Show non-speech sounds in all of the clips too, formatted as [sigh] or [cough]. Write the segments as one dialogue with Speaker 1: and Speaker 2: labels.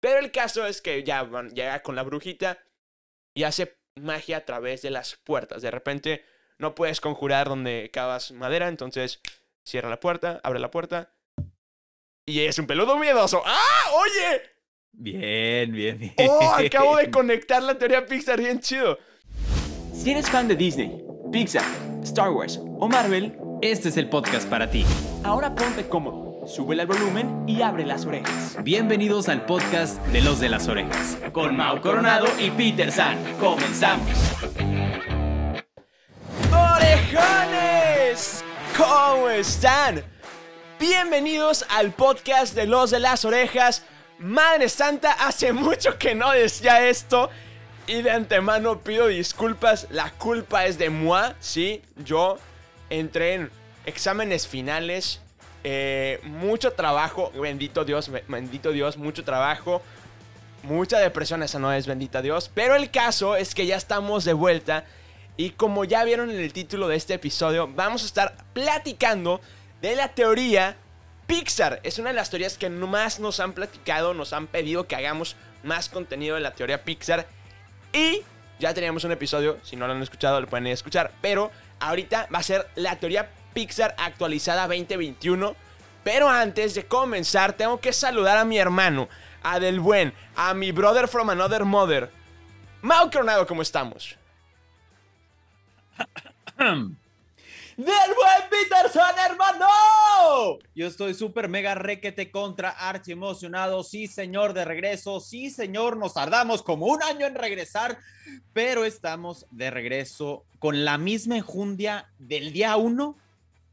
Speaker 1: Pero el caso es que ya van- llega con la brujita y hace magia a través de las puertas. De repente no puedes conjurar donde cavas madera, entonces cierra la puerta, abre la puerta y es un peludo miedoso. ¡Ah! ¡Oye!
Speaker 2: Bien, bien, bien.
Speaker 1: ¡Oh! Acabo de [laughs] conectar la teoría Pixar bien chido.
Speaker 3: Si eres fan de Disney, Pixar, Star Wars o Marvel,
Speaker 2: Este es el podcast para ti.
Speaker 3: ahora ponte cómodo, sube el volumen y abre las orejas.
Speaker 2: Bienvenidos al podcast de los de las orejas.
Speaker 3: Con Mau Coronado y Peter San, comenzamos.
Speaker 1: ¡Orejones! ¿Cómo están? Bienvenidos al podcast de los de las orejas. Madre Santa, hace [laughs] mucho que no decía esto. Y de antemano pido disculpas. La culpa es de moi, sí. Yo entré en exámenes finales. Eh, mucho trabajo. Bendito Dios, be- bendito Dios, mucho trabajo. Mucha depresión, esa no es bendita Dios. Pero el caso es que ya estamos de vuelta. Y como ya vieron en el título de este episodio, vamos a estar platicando de la teoría Pixar. Es una de las teorías que más nos han platicado, nos han pedido que hagamos más contenido de la teoría Pixar. Y ya teníamos un episodio, si no lo han escuchado, lo pueden ir a escuchar. Pero ahorita va a ser la teoría Pixar actualizada 2021. Pero antes de comenzar, tengo que saludar a mi hermano, a Del Buen, a mi brother from another mother. Mau Coronado, ¿cómo estamos? [coughs]
Speaker 2: ¡Del buen Peterson, hermano! Yo estoy súper mega requete contra archi emocionado. Sí, señor, de regreso. Sí, señor, nos tardamos como un año en regresar, pero estamos de regreso con la misma enjundia del día uno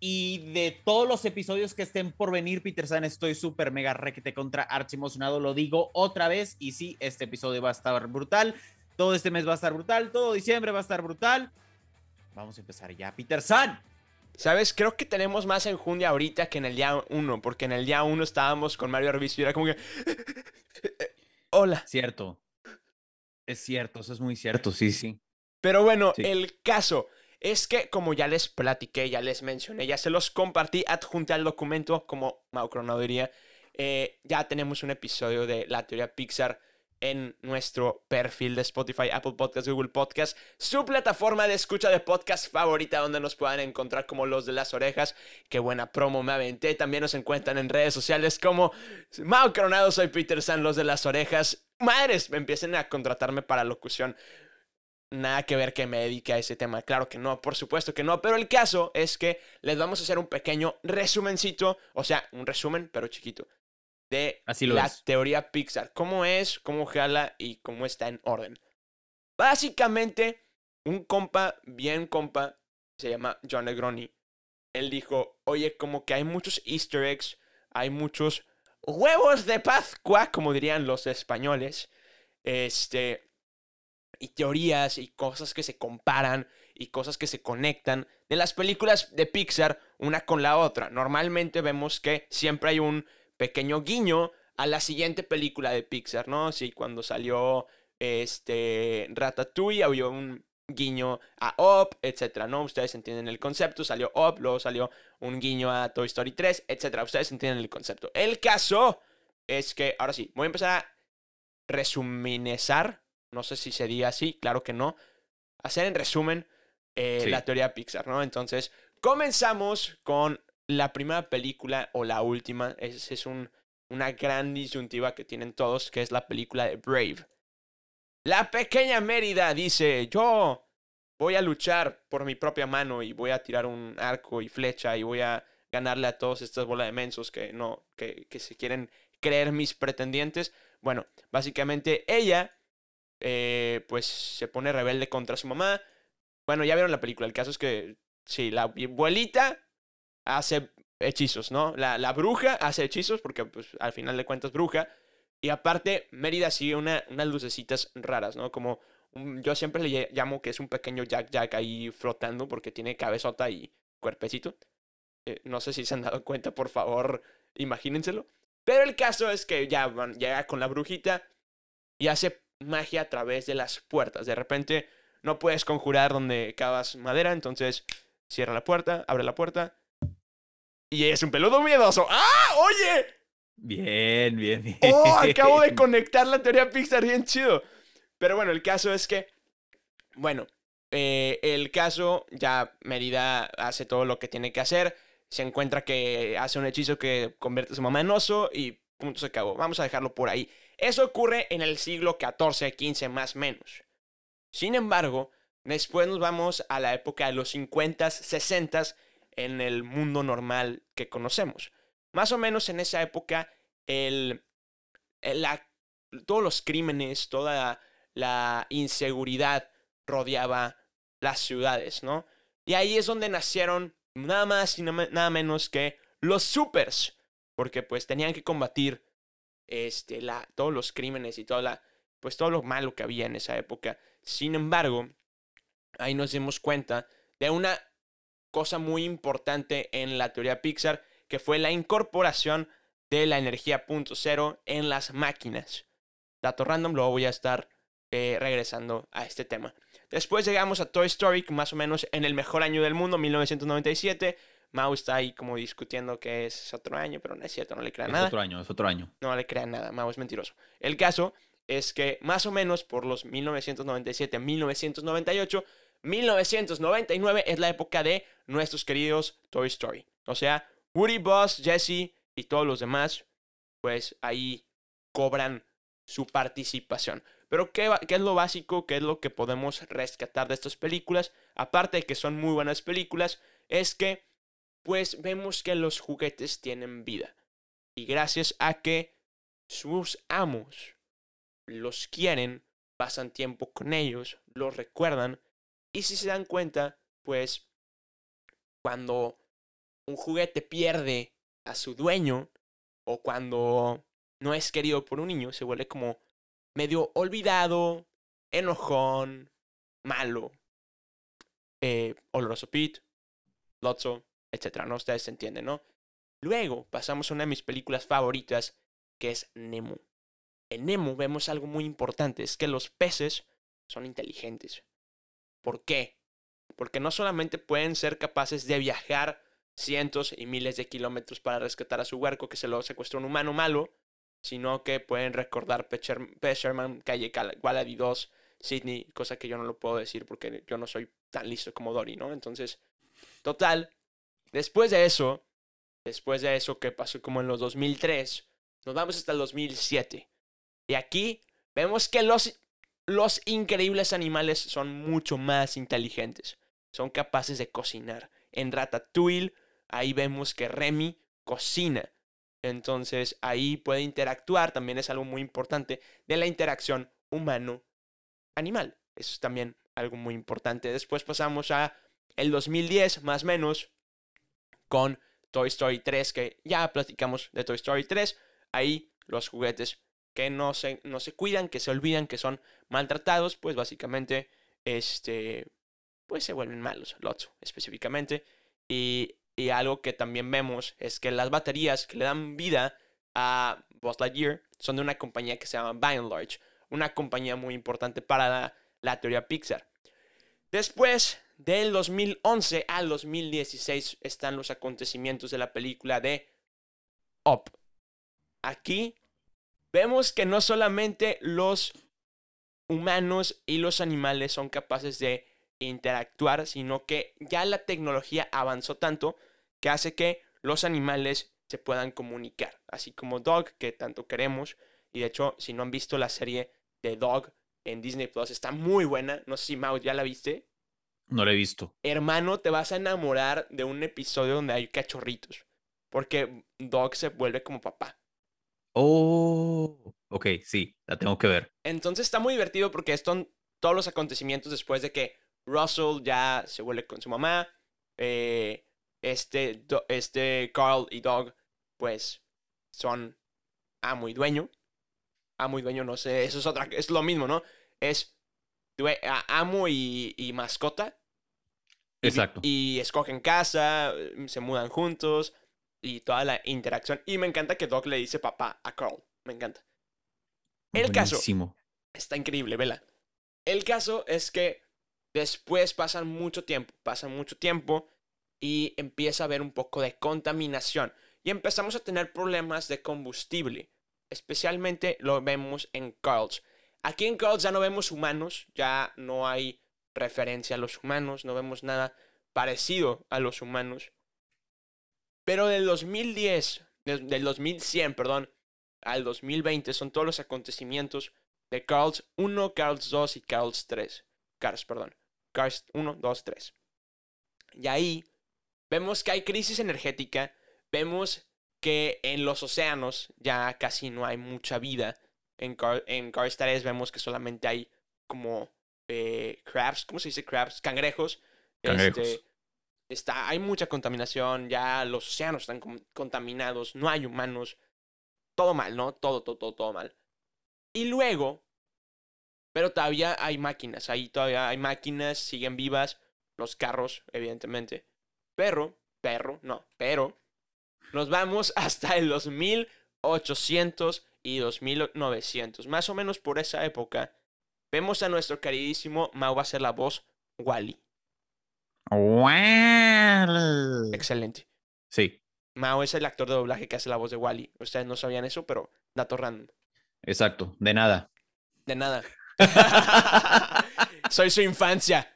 Speaker 2: y de todos los episodios que estén por venir, Peter San, estoy súper mega requete contra archi emocionado. Lo digo otra vez y sí, este episodio va a estar brutal. Todo este mes va a estar brutal. Todo diciembre va a estar brutal. Vamos a empezar ya, Peter San.
Speaker 1: ¿Sabes? Creo que tenemos más enjundia ahorita que en el día 1, porque en el día 1 estábamos con Mario Arbizu y era como que... [laughs] Hola.
Speaker 2: Cierto. Es cierto, eso es muy cierto, sí, sí.
Speaker 1: Pero bueno,
Speaker 2: Sí.
Speaker 1: el caso es que como ya les platiqué, ya les mencioné, ya se los compartí, adjunté al documento, como Mau Coronado diría, eh, ya tenemos un episodio de la teoría Pixar en nuestro perfil de Spotify, Apple Podcast, Google Podcast, su plataforma de escucha de podcast favorita donde nos puedan encontrar como los de las orejas. Qué buena promo me aventé. También nos encuentran en redes sociales como Mau Coronado, soy Peter San, los de las orejas. Madres, empiecen a contratarme para locución nada que ver que me dedique a ese tema. Claro que no, por supuesto que no. Pero el caso es que les vamos a hacer un pequeño resumencito, o sea, un resumen, pero chiquito, de
Speaker 2: Así
Speaker 1: la
Speaker 2: es.
Speaker 1: teoría Pixar. Cómo es, cómo jala y cómo está en orden. Básicamente, un compa, bien compa, se llama John Negroni. Él dijo, oye, como que hay muchos easter eggs, hay muchos huevos de Pascua, como dirían los españoles. Este, y teorías y cosas que se comparan y cosas que se conectan de las películas de Pixar una con la otra. Normalmente vemos que siempre hay un pequeño guiño a la siguiente película de Pixar, ¿no? Sí, cuando salió este Ratatouille había un guiño a Up, etcétera, ¿no? Ustedes entienden el concepto, salió Up, luego salió un guiño a Toy Story 3, etcétera. Ustedes entienden el concepto. El caso es que, ahora sí, voy a empezar a resuminizar, no sé si sería así, claro que no, hacer en resumen eh,
Speaker 2: Sí.
Speaker 1: la teoría Pixar, ¿no? Entonces, comenzamos con la primera película o la última, es, es un, una gran disyuntiva que tienen todos, que es la película de Brave. La pequeña Mérida dice, yo voy a luchar por mi propia mano y voy a tirar un arco y flecha y voy a ganarle a todos estas bolas de mensos que no, que, que se quieren creer mis pretendientes. Bueno, básicamente ella, eh, pues se pone rebelde contra su mamá. Bueno, ya vieron la película. El caso es que, sí, la abuelita hace hechizos, ¿no? La, la bruja hace hechizos porque, pues, al final de cuentas, bruja. Y aparte, Mérida sigue una, unas lucecitas raras, ¿no? Como yo siempre le ll- llamo que es un pequeño Jack Jack ahí flotando porque tiene cabezota y cuerpecito. Eh, no sé si se han dado cuenta, por favor, imagínenselo. Pero el caso es que ya van, llega con la brujita y hace magia a través de las puertas. De repente no puedes conjurar donde cavas madera, entonces cierra la puerta, abre la puerta y es un peludo miedoso. ¡Ah! ¡Oye!
Speaker 2: Bien, bien, bien.
Speaker 1: ¡Oh! Acabo de [laughs] conectar la teoría Pixar bien chido. Pero bueno, el caso es que, bueno, eh, el caso, ya Merida hace todo lo que tiene que hacer. Se encuentra que hace un hechizo que convierte a su mamá en oso y punto se acabó. Vamos a dejarlo por ahí. Eso ocurre en el siglo XIV, XV más menos. Sin embargo, después nos vamos a la época de los 50, 60 en el mundo normal que conocemos. Más o menos en esa época, el, la, todos los crímenes, toda la inseguridad rodeaba las ciudades, ¿no? Y ahí es donde nacieron nada más y nada menos que los supers, porque pues tenían que combatir este, la, todos los crímenes y toda la, pues todo lo malo que había en esa época. Sin embargo, ahí nos dimos cuenta de una cosa muy importante en la teoría Pixar, que fue la incorporación de la energía punto cero en las máquinas. Dato random, luego voy a estar eh, regresando a este tema. Después llegamos a Toy Story, más o menos en el mejor año del mundo, 1997. Mao está ahí como discutiendo que es otro año, pero no es cierto, no le crea nada.
Speaker 2: Es otro año, es otro año.
Speaker 1: No le crean nada, Mao es mentiroso. El caso es que más o menos por los 1997, 1998, 1999 es la época de nuestros queridos Toy Story. O sea, Woody, Buzz, Jesse y todos los demás, pues ahí cobran su participación. Pero ¿qué, ¿qué, es lo básico? ¿Qué es lo que podemos rescatar de estas películas? Aparte de que son muy buenas películas, es que pues vemos que los juguetes tienen vida. Y gracias a que sus amos los quieren, pasan tiempo con ellos, los recuerdan. Y si se dan cuenta, pues cuando un juguete pierde a su dueño o cuando no es querido por un niño, se vuelve como medio olvidado, enojón, malo. Eh, oloroso Pete, Lotso, etcétera, ¿no? Ustedes se entienden, ¿no? Luego pasamos a una de mis películas favoritas, que es Nemo. En Nemo vemos algo muy importante, es que los peces son inteligentes. ¿Por qué? Porque no solamente pueden ser capaces de viajar cientos y miles de kilómetros para rescatar a su huerco que se lo secuestró un humano malo, sino que pueden recordar Pesherman, Calle Wallaby 2, Sydney, cosa que yo no lo puedo decir porque yo no soy tan listo como Dory, ¿no? Entonces, total, Después de eso, después de eso que pasó como en los 2003, nos vamos hasta el 2007. Y aquí vemos que los, los increíbles animales son mucho más inteligentes. Son capaces de cocinar. En Ratatouille, ahí vemos que Remy cocina. Entonces ahí puede interactuar, también es algo muy importante de la interacción humano-animal. Eso es también algo muy importante. Después pasamos a el 2010, más o menos, con Toy Story 3, que ya platicamos de Toy Story 3. Ahí los juguetes que no se, no se cuidan, que se olvidan, que son maltratados, pues básicamente este, pues se vuelven malos, Lotso específicamente. Y, y algo que también vemos es que las baterías que le dan vida a Buzz Lightyear son de una compañía que se llama By and Large, una compañía muy importante para la, la teoría Pixar. Después del 2011 al 2016 están los acontecimientos de la película de Up. Aquí vemos que no solamente los humanos y los animales son capaces de interactuar, sino que ya la tecnología avanzó tanto que hace que los animales se puedan comunicar, así como Dog, que tanto queremos. Y de hecho, si no han visto la serie de Dog en Disney Plus, está muy buena. No sé si Mau ya la viste.
Speaker 2: No lo he visto.
Speaker 1: Hermano, te vas a enamorar de un episodio donde hay cachorritos. Porque Dog se vuelve como papá.
Speaker 2: Oh, ok, sí, la tengo que ver.
Speaker 1: Entonces está muy divertido porque están todos los acontecimientos después de que Russell ya se vuelve con su mamá. Eh, este, este Carl y Dog, pues, son amo y dueño. Amo y dueño, no sé, eso es otra, es lo mismo, ¿no? Es amo y, mascota.
Speaker 2: Exacto.
Speaker 1: Y, escogen casa, se mudan juntos y toda la interacción. Y me encanta que Doc le dice papá a Carl. Me encanta. El caso. Está increíble, vela. El caso es que después pasan mucho tiempo, pasan mucho tiempo y empieza a haber un poco de contaminación. y empezamos a tener problemas de combustible. Especialmente lo vemos en Carls. Aquí en Carls ya no vemos humanos, ya no hay referencia a los humanos, no vemos nada parecido a los humanos. Pero del 2010, del del 2100, perdón, al 2020 son todos los acontecimientos de Carls 1, Carls 2 y Carls 3. Cars, perdón. Cars 1, 2, 3. Y ahí vemos que hay crisis energética, vemos que en los océanos ya casi no hay mucha vida. En, Car- en Cars 3 vemos que solamente hay como eh, crabs, ¿cómo se dice crabs? Cangrejos.
Speaker 2: Cangrejos.
Speaker 1: Este, está, hay mucha contaminación, ya los océanos están contaminados, no hay humanos. Todo mal, ¿no? Todo, todo, todo, todo mal. Y luego, pero todavía hay máquinas, ahí todavía hay máquinas, siguen vivas, los carros, evidentemente. Pero, perro, no, pero, nos vamos [laughs] hasta el 2800 y 2900, más o menos por esa época. Vemos a nuestro queridísimo Mau va a ser la voz Wally. Excelente.
Speaker 2: Sí,
Speaker 1: Mao es el actor de doblaje que hace la voz de Wally. Ustedes no sabían eso, pero dato random.
Speaker 2: exacto, de nada.
Speaker 1: De nada. [laughs] Soy su infancia.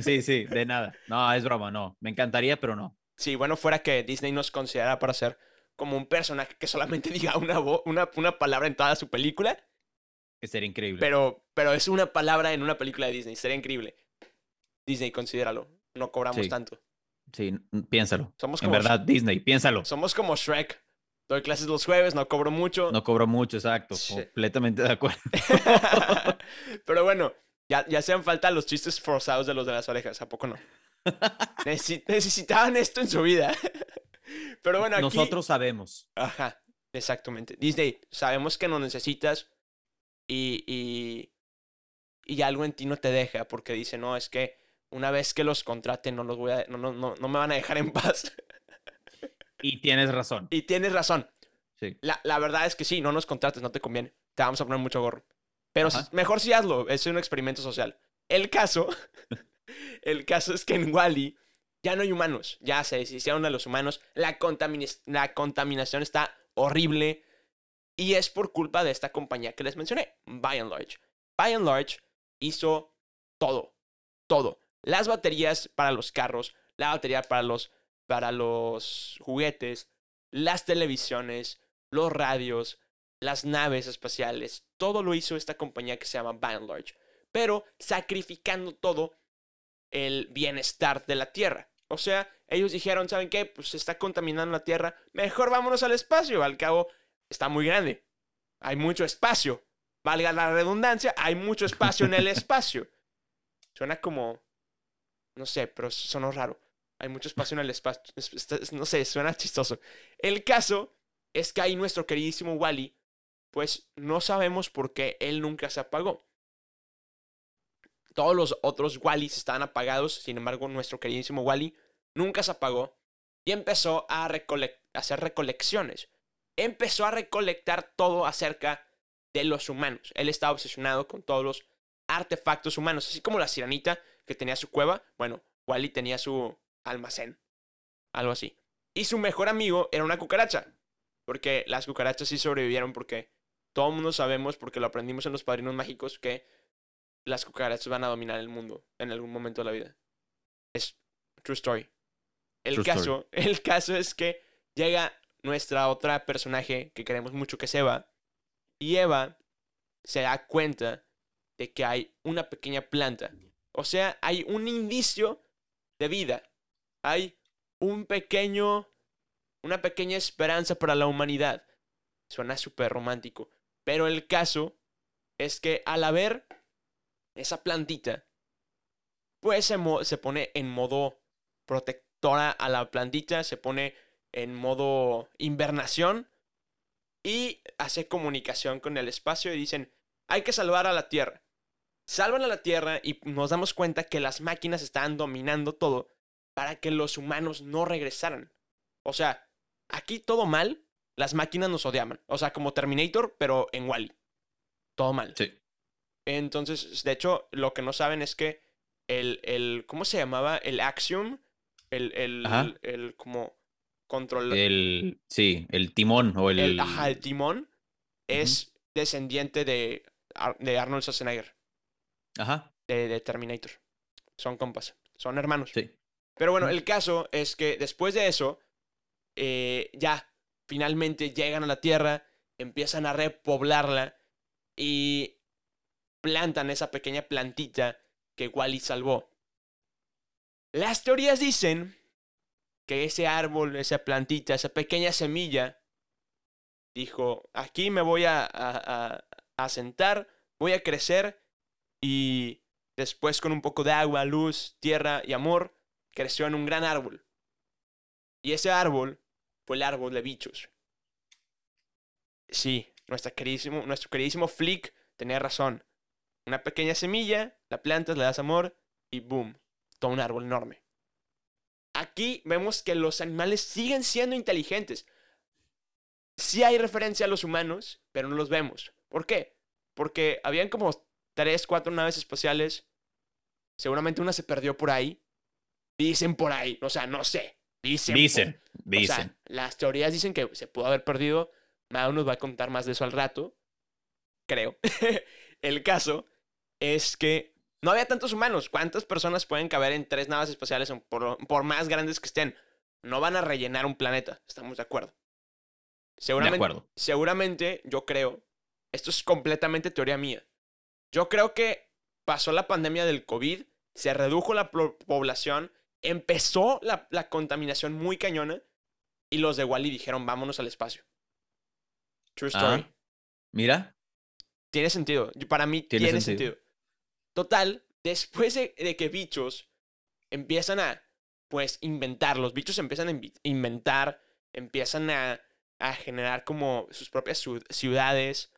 Speaker 2: Sí, sí, de nada. No, es broma, no. Me encantaría, pero no.
Speaker 1: Si bueno fuera que Disney nos considerara para ser como un personaje que solamente [laughs] diga una, una, una palabra en toda su película,
Speaker 2: Sería increíble.
Speaker 1: pero, pero es una palabra en una película de Disney. Sería increíble. Disney, considéralo. No cobramos
Speaker 2: Sí.
Speaker 1: tanto.
Speaker 2: Sí, piénsalo.
Speaker 1: Somos
Speaker 2: En
Speaker 1: como,
Speaker 2: verdad, Disney, piénsalo.
Speaker 1: somos como Shrek. Doy clases los jueves, no cobro mucho.
Speaker 2: No cobro mucho, exacto. Completamente de acuerdo. [laughs]
Speaker 1: Pero bueno, ya, ya hacían falta los chistes forzados de los de las orejas, ¿a poco no? [laughs] Necesi- necesitaban esto en su vida. Pero bueno, aquí...
Speaker 2: Nosotros sabemos.
Speaker 1: Ajá, exactamente. Disney, sabemos que nos necesitas y, y, y algo en ti no te deja porque dice, no, es que una vez que los contraten no, los voy a, no, no, no, no me van a dejar en paz. [laughs]
Speaker 2: Y tienes razón.
Speaker 1: y tienes razón.
Speaker 2: Sí.
Speaker 1: La, la verdad es que sí, no nos contrates, no te conviene. Te vamos a poner mucho gorro. Pero
Speaker 2: Ajá.
Speaker 1: s- mejor sí hazlo, es un experimento social. El caso, [laughs] el caso es que en Wally ya no hay humanos, ya se deshicieron de los humanos, la, contamina- la contaminación está horrible y es por culpa de esta compañía que les mencioné, By and Large. By and Large hizo todo, todo. Las baterías para los carros, la batería para los, para los juguetes, las televisiones, los radios, las naves espaciales, todo lo hizo esta compañía que se llama By and Large, pero sacrificando todo el bienestar de la Tierra. O sea, ellos dijeron, ¿saben qué? Pues se está contaminando la Tierra, mejor vámonos al espacio, al cabo está muy grande, hay mucho espacio, valga la redundancia, hay mucho espacio en el [laughs] espacio. Suena como, no sé, pero sonó raro. Hay mucho espacio en el espacio. No sé, suena chistoso. El caso es que ahí nuestro queridísimo Wally, pues no sabemos por qué él nunca se apagó. Todos los otros Wallys estaban apagados, sin embargo, nuestro queridísimo Wally nunca se apagó y empezó a, hacer recolecciones. Empezó a recolectar todo acerca de los humanos. Él estaba obsesionado con todos los artefactos humanos, así como la sirenita que tenía su cueva. Bueno, Wally tenía su almacén, algo así. Y su mejor amigo era una cucaracha, porque las cucarachas sí sobrevivieron porque todo el mundo sabemos, porque lo aprendimos en los padrinos mágicos, que las cucarachas van a dominar el mundo en algún momento de la vida. Es true story. El
Speaker 2: True
Speaker 1: caso, [laughs] el caso es que llega nuestra otra personaje que queremos mucho que es Eva, y Eva se da cuenta de que hay una pequeña planta. O sea, hay un indicio de vida. Hay un pequeño, una pequeña esperanza para la humanidad. Suena súper romántico. Pero el caso es que al haber esa plantita, pues se, se pone en modo protectora a la plantita, se pone en modo invernación y hace comunicación con el espacio y dicen, hay que salvar a la Tierra. Salvan a la Tierra y nos damos cuenta que las máquinas estaban dominando todo para que los humanos no regresaran. O sea, aquí todo mal, las máquinas nos odiaban. O sea, como Terminator, pero en Wally. Todo mal.
Speaker 2: Sí.
Speaker 1: Entonces, de hecho, lo que no saben es que el, el ¿cómo se llamaba? El Axiom, el, el,
Speaker 2: Ajá.
Speaker 1: el como controla
Speaker 2: El, sí, el timón o el...
Speaker 1: el, ajá, el timón es descendiente de, de Arnold Schwarzenegger,
Speaker 2: Ajá,
Speaker 1: de, de Terminator. Son compas, son hermanos.
Speaker 2: sí.
Speaker 1: Pero bueno, el caso es que después de eso, eh, ya, finalmente llegan a la Tierra, empiezan a repoblarla y plantan esa pequeña plantita que Wally salvó. Las teorías dicen que ese árbol, esa plantita, esa pequeña semilla, dijo, aquí me voy a, a, a- sentar, voy a crecer y después con un poco de agua, luz, tierra y amor, creció en un gran árbol. Y ese árbol fue el árbol de bichos. Sí, nuestra queridísimo, nuestro queridísimo Flick tenía razón. Una pequeña semilla, la plantas, le das amor y boom, todo un árbol enorme. Aquí vemos que los animales siguen siendo inteligentes. Sí hay referencia a los humanos, pero no los vemos. ¿Por qué? Porque habían como tres, cuatro naves espaciales. Seguramente una se perdió por ahí. Dicen por ahí, o sea, no sé. Dicen. por-
Speaker 2: Dicen,
Speaker 1: o
Speaker 2: dicen.
Speaker 1: sea, las teorías dicen que se pudo haber perdido. Mao nos va a contar más de eso al rato. Creo. [laughs] El caso es que no había tantos humanos. ¿Cuántas personas pueden caber en tres naves espaciales por, por más grandes que estén? No van a rellenar un planeta. Estamos de acuerdo.
Speaker 2: de
Speaker 1: Seguramente,
Speaker 2: acuerdo.
Speaker 1: seguramente, yo creo, esto es completamente teoría mía. Yo creo que pasó la pandemia del COVID, se redujo la población, empezó la, la contaminación muy cañona y los de Wally dijeron, vámonos al espacio. True story.
Speaker 2: Ah, mira,
Speaker 1: Tiene sentido. Para mí
Speaker 2: Tiene
Speaker 1: tiene,
Speaker 2: sentido.
Speaker 1: sentido. Total, después de, que bichos empiezan a, pues, inventar, los bichos empiezan a inventar, empiezan a, a generar como sus propias ciu- ciudades,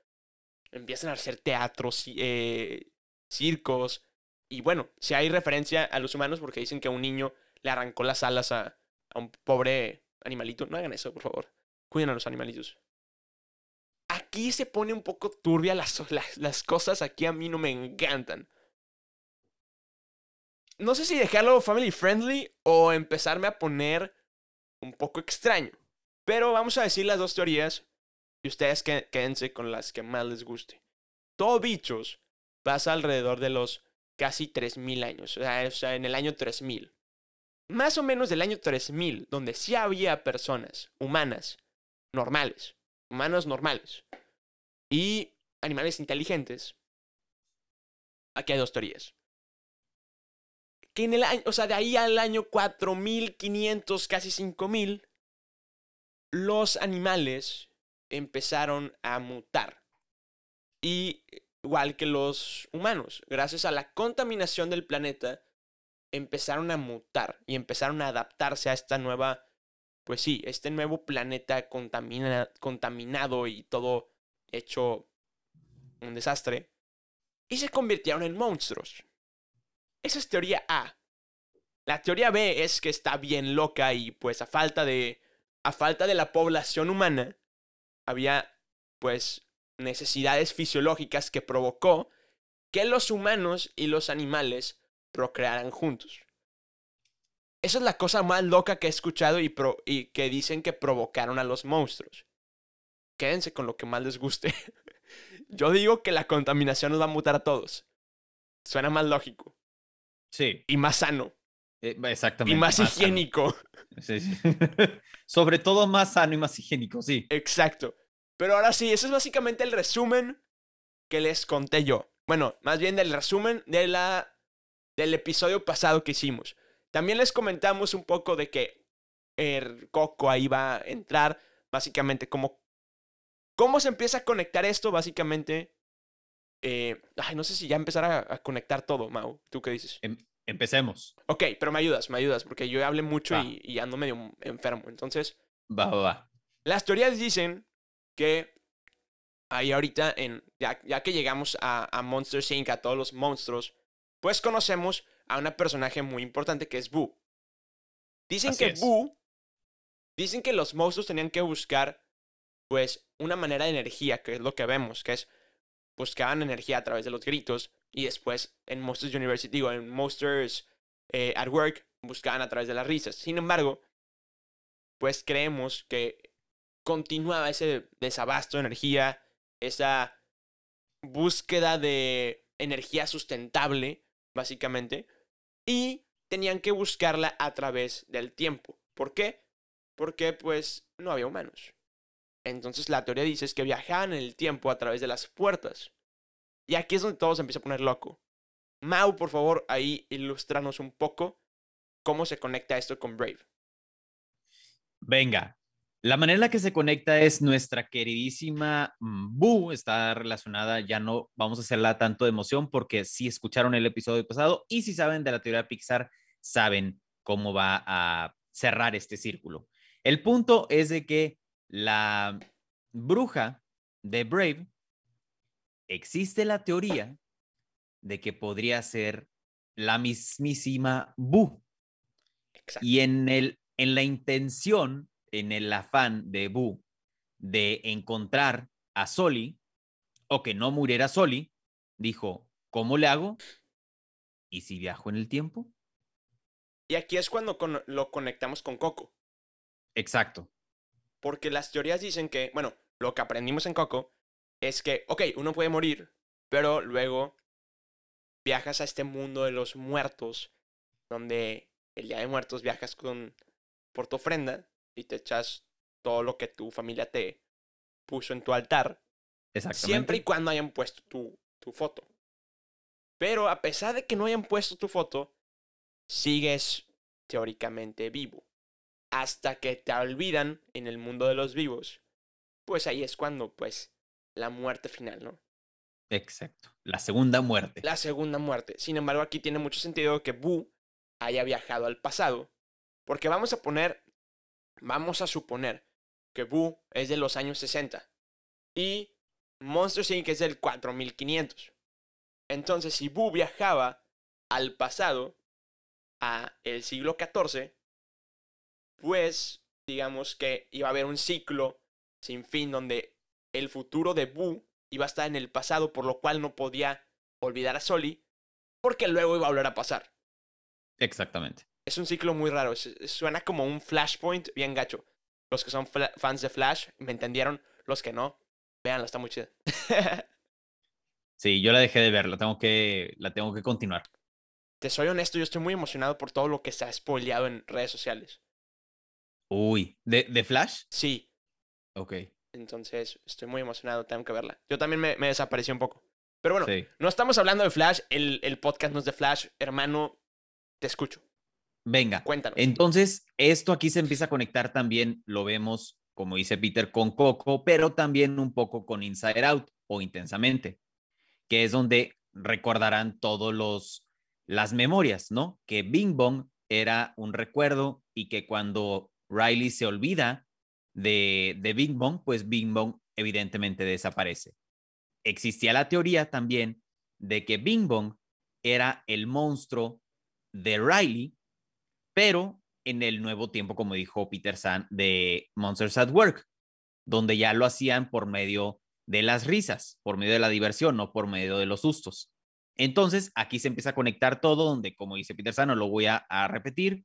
Speaker 1: empiezan a hacer teatros, eh, circos, y bueno, si hay referencia a los humanos porque dicen que un niño le arrancó las alas a, a un pobre animalito. No hagan eso, por favor. Cuiden a los animalitos aquí se pone un poco turbia las, las, las cosas. Aquí a mí no me encantan. No sé si dejarlo family friendly o empezarme a poner un poco extraño. Pero vamos a decir las dos teorías y ustedes quédense con las que más les guste. Todo bichos pasa alrededor de los casi 3000 años. O sea, en el año 3000. Más o menos del año 3000, donde sí había personas humanas normales humanos normales y animales inteligentes, aquí hay dos teorías. En el año, o sea, de ahí al año 4500, casi 5000, los animales empezaron a mutar. Y igual que los humanos, gracias a la contaminación del planeta, empezaron a mutar y empezaron a adaptarse a esta nueva pues sí, este nuevo planeta contamina- contaminado y todo hecho un desastre, y se convirtieron en monstruos. Esa es teoría A. La teoría B es que está bien loca y pues a falta de a falta de la población humana había pues necesidades fisiológicas que provocó que los humanos y los animales procrearan juntos. Esa es la cosa más loca que he escuchado y, pro- y que dicen que provocaron a los monstruos. Quédense con lo que más les guste. [laughs] Yo digo que la contaminación nos va a mutar a todos. Suena más lógico.
Speaker 2: Sí,
Speaker 1: Y más sano.
Speaker 2: eh, exactamente.
Speaker 1: Y más, higiénico.
Speaker 2: Sí, sí. [laughs] Sobre todo más sano y más higiénico, sí.
Speaker 1: Exacto. Pero ahora sí, ese es básicamente el resumen que les conté yo. Bueno, más bien del resumen de la, del episodio pasado que hicimos. También les comentamos un poco de que el Coco ahí va a entrar. Básicamente, cómo, cómo se empieza a conectar esto. Básicamente, eh, ay, no sé si ya empezar a, a conectar todo, Mau. ¿Tú qué dices?
Speaker 2: Em- empecemos.
Speaker 1: Ok, pero me ayudas, me ayudas, porque yo hablé mucho y, y ando medio enfermo. Entonces,
Speaker 2: Va, va, va.
Speaker 1: las teorías dicen que ahí ahorita, en, ya, ya que llegamos a, a Monster Inc., a todos los monstruos, pues conocemos a una personaje muy importante que es Boo. Dicen
Speaker 2: Así
Speaker 1: que
Speaker 2: es.
Speaker 1: Boo, dicen que los monstruos tenían que buscar, pues, una manera de energía, que es lo que vemos, que es, buscaban energía a través de los gritos, y después en Monsters University, digo, en Monsters eh, at Work, buscaban a través de las risas. Sin embargo, pues creemos que continuaba ese desabasto de energía, esa búsqueda de energía sustentable, básicamente, y tenían que buscarla a través del tiempo. ¿Por qué? Porque pues no había humanos. Entonces la teoría dice es que viajaban en el tiempo a través de las puertas. Y aquí es donde todo se empieza a poner loco. Mau, por favor, ahí ilustranos un poco cómo se conecta esto con Brave.
Speaker 2: Venga, la manera en la que se conecta es nuestra queridísima Boo, está relacionada, ya no vamos a hacerla tanto de emoción porque si escucharon el episodio pasado y si saben de la teoría Pixar, saben cómo va a cerrar este círculo. El punto es de que la bruja de Brave, existe la teoría de que podría ser la mismísima Boo. Y en, el, en la intención, en el afán de Boo de encontrar a Soli o que no muriera Soli, dijo, ¿cómo le hago? ¿Y si viajo en el tiempo?
Speaker 1: Y aquí es cuando lo conectamos con Coco.
Speaker 2: Exacto.
Speaker 1: Porque las teorías dicen que, bueno, lo que aprendimos en Coco es que, ok, uno puede morir, pero luego viajas a este mundo de los muertos, donde el día de muertos viajas con por tu ofrenda y te echas todo lo que tu familia te puso en tu altar. Siempre y cuando hayan puesto tu, tu foto. Pero a pesar de que no hayan puesto tu foto, sigues teóricamente vivo hasta que te olvidan en el mundo de los vivos, pues ahí es cuando, pues, la muerte final, ¿no?
Speaker 2: Exacto, la segunda muerte.
Speaker 1: La segunda muerte. Sin embargo, aquí tiene mucho sentido que Boo haya viajado al pasado, porque vamos a poner, vamos a suponer que Boo es de los años 60 y Monster Inc. es del 4500. Entonces, si Boo viajaba al pasado, a el siglo XIV, pues digamos que iba a haber un ciclo sin fin donde el futuro de Boo iba a estar en el pasado, por lo cual no podía olvidar a Soli, porque luego iba a volver a pasar.
Speaker 2: Exactamente.
Speaker 1: Es un ciclo muy raro, suena como un flashpoint bien gacho. Los que son fans de Flash me entendieron, los que no, véanla, está muy chida. [laughs]
Speaker 2: sí, yo la dejé de ver, la tengo que, la tengo que continuar.
Speaker 1: Te soy honesto, yo estoy muy emocionado por todo lo que se ha spoileado en redes sociales.
Speaker 2: Uy, ¿de, de Flash?
Speaker 1: Sí.
Speaker 2: Ok.
Speaker 1: Entonces, estoy muy emocionado, tengo que verla. Yo también me, me desaparecí un poco. Pero bueno, no estamos hablando de Flash, el, el, podcast no es de Flash. Hermano, te escucho.
Speaker 2: Venga.
Speaker 1: Cuéntanos.
Speaker 2: Entonces, esto aquí se empieza a conectar también, lo vemos, como dice Peter, con Coco, pero también un poco con Inside Out o Intensamente, que es donde recordarán todos los las memorias, ¿no? Que Bing Bong era un recuerdo y que cuando Riley se olvida de, de Bing Bong, pues Bing Bong evidentemente desaparece. Existía la teoría también de que Bing Bong era el monstruo de Riley, pero en el nuevo tiempo, como dijo Peter San, de Monsters at Work, donde ya lo hacían por medio de las risas, por medio de la diversión, no por medio de los sustos. Entonces, aquí se empieza a conectar todo, donde, como dice Peter Sano, lo voy a, repetir,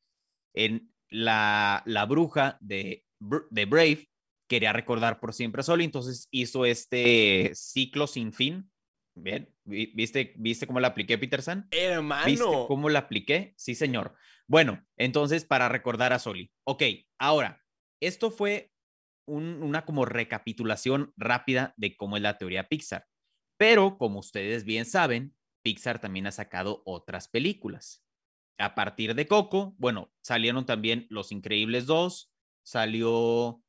Speaker 2: en la, la bruja de, de, Brave quería recordar por siempre a Soli, entonces hizo este ciclo sin fin. Bien, ¿viste, ¿viste cómo la apliqué, Peter San?
Speaker 1: Hermano.
Speaker 2: ¿Viste cómo la apliqué? Sí, señor. Bueno, entonces para recordar a Soli. Ok, ahora, esto fue una como recapitulación rápida de cómo es la teoría Pixar. Pero, como ustedes bien saben, Pixar también ha sacado otras películas. A partir de Coco, bueno, salieron también Los Increíbles 2, salió,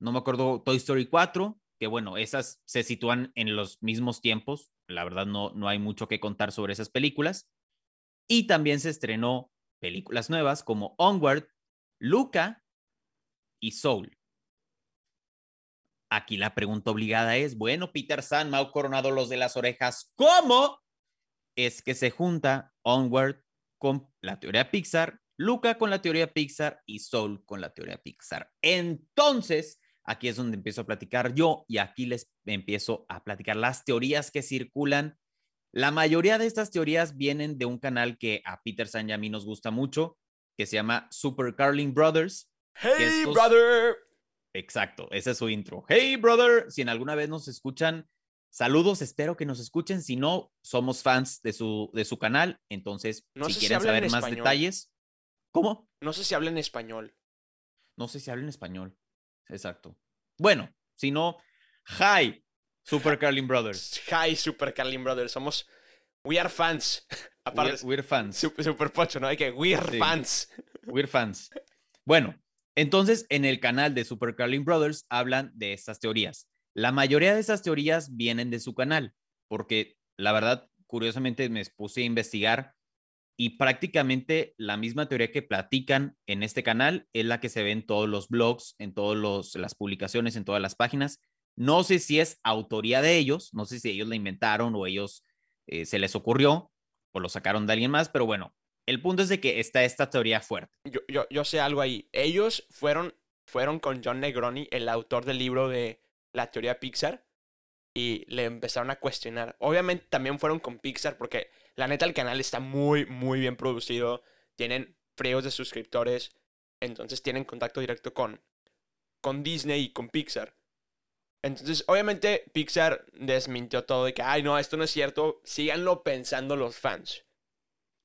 Speaker 2: no me acuerdo, Toy Story 4, que bueno, esas se sitúan en los mismos tiempos, la verdad no, no hay mucho que contar sobre esas películas. Y también se estrenó películas nuevas como Onward, Luca y Soul. Aquí la pregunta obligada es, bueno, Peter San, Mau Coronado, los de las orejas, ¿cómo es que se junta Onward con la teoría Pixar, Luca con la teoría Pixar y Soul con la teoría Pixar. Entonces, aquí es donde empiezo a platicar yo y aquí les empiezo a platicar las teorías que circulan. La mayoría de estas teorías vienen de un canal que a Peter San y a mí nos gusta mucho, que se llama Super Carling Brothers.
Speaker 1: Hey,
Speaker 2: estos-
Speaker 1: brother.
Speaker 2: Exacto, ese es su intro. Hey, brother, si en alguna vez nos escuchan, saludos, espero que nos escuchen. Si no, somos fans de su, de su canal, entonces,
Speaker 1: No
Speaker 2: si quieren saber más
Speaker 1: español.
Speaker 2: detalles, ¿cómo?
Speaker 1: No sé si habla en español.
Speaker 2: No sé si habla en español. Exacto. Bueno, si no, hi, Super Carlin Brothers. [laughs]
Speaker 1: Hi, Super Carlin Brothers. Somos. We are fans. [laughs] Aparte,
Speaker 2: We're, we're fans.
Speaker 1: super, super pocho, ¿no? Hay que. We are
Speaker 2: Sí.
Speaker 1: fans. [laughs]
Speaker 2: We're fans. Bueno, entonces en el canal de Super Carlin Brothers hablan de estas teorías. La mayoría de esas teorías vienen de su canal, porque la verdad, curiosamente me puse a investigar y prácticamente la misma teoría que platican en este canal es la que se ve en todos los blogs, en todas las publicaciones, en todas las páginas. No sé si es autoría de ellos, no sé si ellos la inventaron o ellos eh, se les ocurrió o lo sacaron de alguien más, pero bueno, el punto es de que está esta teoría fuerte.
Speaker 1: Yo, yo, yo sé algo ahí. Ellos fueron, fueron con John Negroni, el autor del libro de la teoría Pixar, y le empezaron a cuestionar. Obviamente también fueron con Pixar porque la neta el canal está muy, muy bien producido. Tienen fríos de suscriptores. Entonces tienen contacto directo con, con Disney y con Pixar. Entonces, obviamente, Pixar desmintió todo de que, ay, no, esto no es cierto. Síganlo pensando los fans.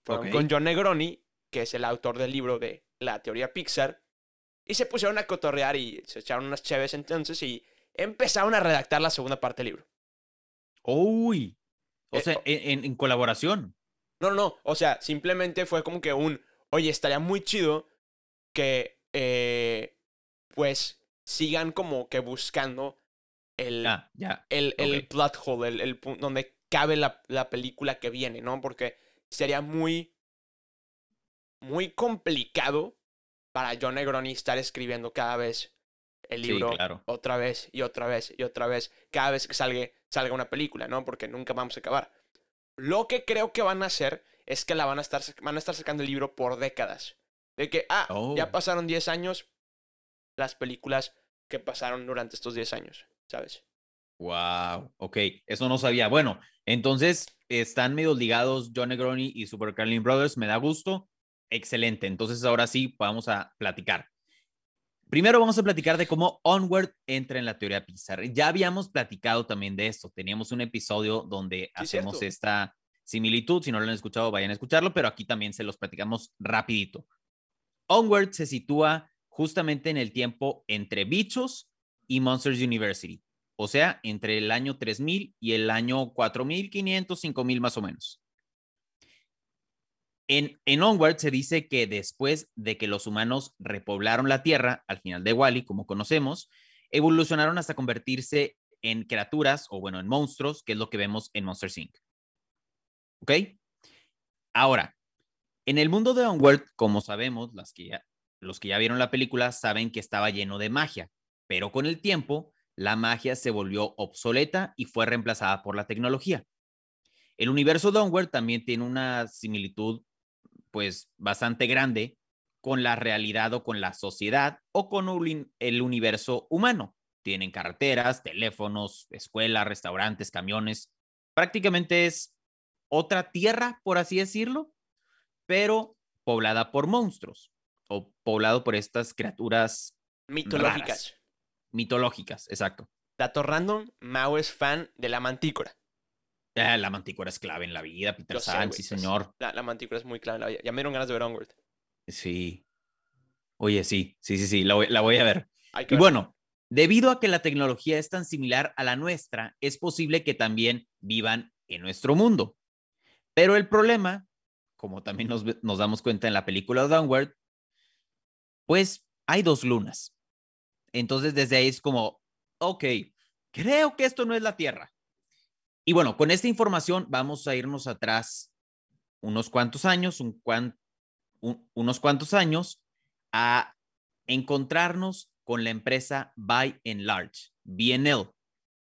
Speaker 1: Fueron con John Negroni, que es el autor del libro de la teoría Pixar, y se pusieron a cotorrear y se echaron unas cheves entonces y empezaron a redactar la segunda parte del libro.
Speaker 2: Uy, o
Speaker 1: Eh,
Speaker 2: sea, en, colaboración.
Speaker 1: No, no, no. O sea, simplemente fue como que un, oye, estaría muy chido que, eh, pues, sigan como que buscando el,
Speaker 2: Ah, ya.
Speaker 1: el, el plot hole, el, el punto donde cabe la, la película que viene, ¿no? Porque sería muy, muy complicado para John Negroni estar escribiendo cada vez el
Speaker 2: Sí,
Speaker 1: libro
Speaker 2: claro.
Speaker 1: otra vez y otra vez y otra vez, cada vez que salga, salga una película, ¿no? Porque nunca vamos a acabar. Lo que creo que van a hacer es que la van a estar, van a estar sacando el libro por décadas. De que, ah,
Speaker 2: Oh.
Speaker 1: ya pasaron 10 años las películas que pasaron durante estos 10 años, ¿sabes?
Speaker 2: Wow, ok, eso no sabía. Bueno, entonces están medio ligados John Negroni y Super Carlin Brothers, me da gusto. Excelente, entonces ahora sí vamos a platicar. Primero vamos a platicar de cómo Onward entra en la teoría Pixar. Ya habíamos platicado también de esto. Teníamos un episodio donde
Speaker 1: Sí,
Speaker 2: hacemos
Speaker 1: cierto.
Speaker 2: esta similitud. Si no lo han escuchado, vayan a escucharlo, pero aquí también se los platicamos rapidito. Onward se sitúa justamente en el tiempo entre Bichos y Monsters University, o sea, entre el año 3000 y el año 4500, 5000 más o menos. En, en Onward se dice que después de que los humanos repoblaron la Tierra, al final de Wally, como conocemos, evolucionaron hasta convertirse en criaturas o bueno, en monstruos, que es lo que vemos en Monster Inc. ¿Ok? Ahora, en el mundo de Onward, como sabemos, las que ya, los que ya vieron la película saben que estaba lleno de magia, pero con el tiempo la magia se volvió obsoleta y fue reemplazada por la tecnología. El universo de Onward también tiene una similitud pues bastante grande con la realidad o con la sociedad o con un- el universo humano. Tienen carreteras, teléfonos, escuelas, restaurantes, camiones. Prácticamente es otra tierra, por así decirlo, pero poblada por monstruos o poblado por estas criaturas
Speaker 1: Mitológicas.
Speaker 2: Raras. mitológicas, exacto.
Speaker 1: Dato random, Mao es fan de la mantícora.
Speaker 2: Ah, la mantícora es clave en la vida, Peter San, sí, señor.
Speaker 1: La, la mantícora es muy clave en la vida. Ya me dieron ganas de ver Onward.
Speaker 2: Sí. Oye, sí, sí, sí, sí, la voy, la voy a ver. Y bueno, debido a que la tecnología es tan similar a la nuestra, es posible que también vivan en nuestro mundo. Pero el problema, como también nos, nos damos cuenta en la película Downward, pues hay dos lunas. Entonces desde ahí es como, ok, creo que esto no es la Tierra. Y bueno, con esta información vamos a irnos atrás unos cuantos años, unos cuantos años, a encontrarnos con la empresa By and Large, BNL,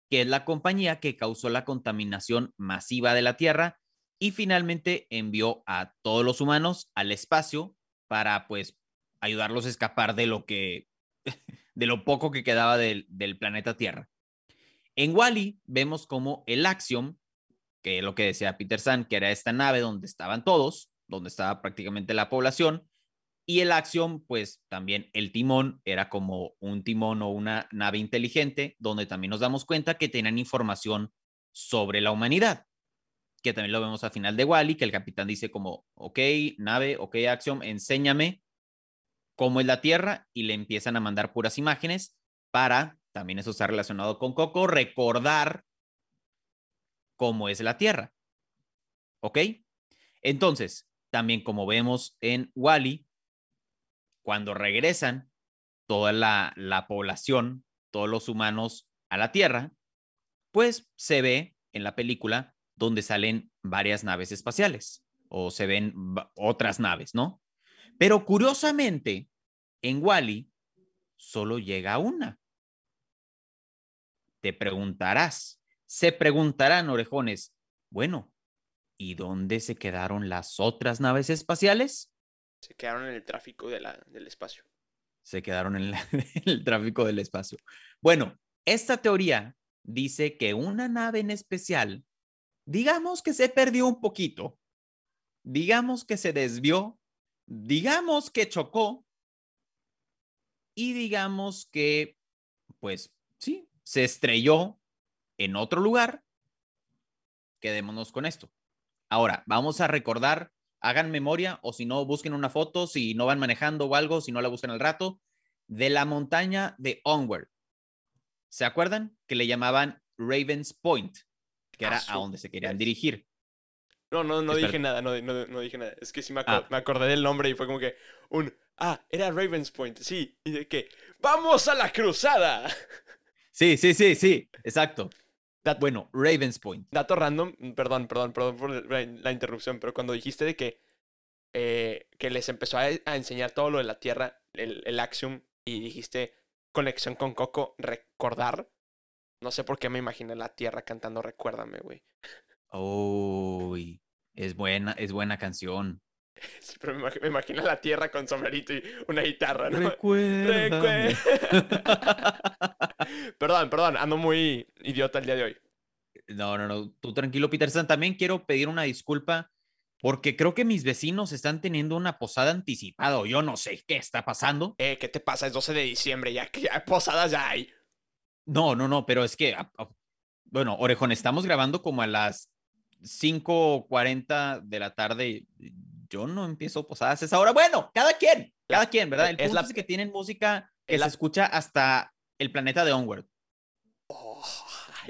Speaker 2: que es la compañía que causó la contaminación masiva de la Tierra y finalmente envió a todos los humanos al espacio para pues ayudarlos a escapar de lo que [laughs] de lo poco que quedaba del planeta Tierra. En Wally vemos como el Axiom, que es lo que decía Peter San, que era esta nave donde estaban todos, donde estaba prácticamente la población, Y el acción, pues también el timón era como un timón o una nave inteligente, donde también nos damos cuenta que tenían información sobre la humanidad, que también lo vemos al final de Wally, que el capitán dice como, ok, nave, ok, acción, enséñame cómo es la Tierra y le empiezan a mandar puras imágenes para, también eso está relacionado con Coco, recordar cómo es la Tierra. ¿Ok? Entonces, también como vemos en Wally, cuando regresan toda la, la población, todos los humanos a la Tierra, pues se ve en la película donde salen varias naves espaciales o se ven otras naves, ¿no? Pero curiosamente, en Wally solo llega una. Te preguntarás, se preguntarán orejones, bueno, ¿y dónde se quedaron las otras naves espaciales?
Speaker 1: Se quedaron en el tráfico de la, del espacio.
Speaker 2: Se quedaron en, [laughs] en el tráfico del espacio. Bueno, esta teoría dice que una nave en especial, digamos que se perdió un poquito, digamos que se desvió, digamos que chocó y digamos que, pues sí, se estrelló en otro lugar. Quedémonos con esto. Ahora, vamos a recordar, hagan memoria o si no, busquen una foto, si no van manejando o algo, si no la buscan al rato, de la montaña de Onward. ¿Se acuerdan? Que le llamaban Ravens Point, que era a donde se querían dirigir.
Speaker 1: No, no, no dije nada, no, no, dije nada. Es que sí me, ah. me, acordé del nombre y fue como que un, ah, era Ravens Point, sí. Y de que, ¡vamos a la cruzada! [laughs]
Speaker 2: Sí, sí, sí, sí, exacto. bueno, Ravens Point.
Speaker 1: Dato random, perdón, perdón, perdón por la interrupción, pero cuando dijiste de que, eh, que les empezó a, enseñar todo lo de la Tierra, el, el Axiom, y dijiste conexión con Coco, recordar. No sé por qué me imaginé la Tierra cantando Recuérdame, güey.
Speaker 2: Uy, es buena, es buena canción.
Speaker 1: Sí, [laughs] pero me imagino, la tierra con sombrerito y una guitarra, ¿no?
Speaker 2: Recuérdame. [laughs]
Speaker 1: perdón, perdón, ando muy idiota el día de hoy.
Speaker 2: No, no, no, tú tranquilo, Peterson. También quiero pedir una disculpa porque creo que mis vecinos están teniendo una posada anticipada o yo no sé qué está pasando.
Speaker 1: Eh, ¿qué te pasa? Es 12 de diciembre, ya que ya posadas ya hay.
Speaker 2: No, no, no, pero es que, bueno, Orejón, estamos grabando como a las 5.40 de la tarde. Yo no empiezo posadas a esa hora. Bueno, cada quien, cada quien, ¿verdad? El punto es, que tienen música que se escucha hasta el planeta de Onward.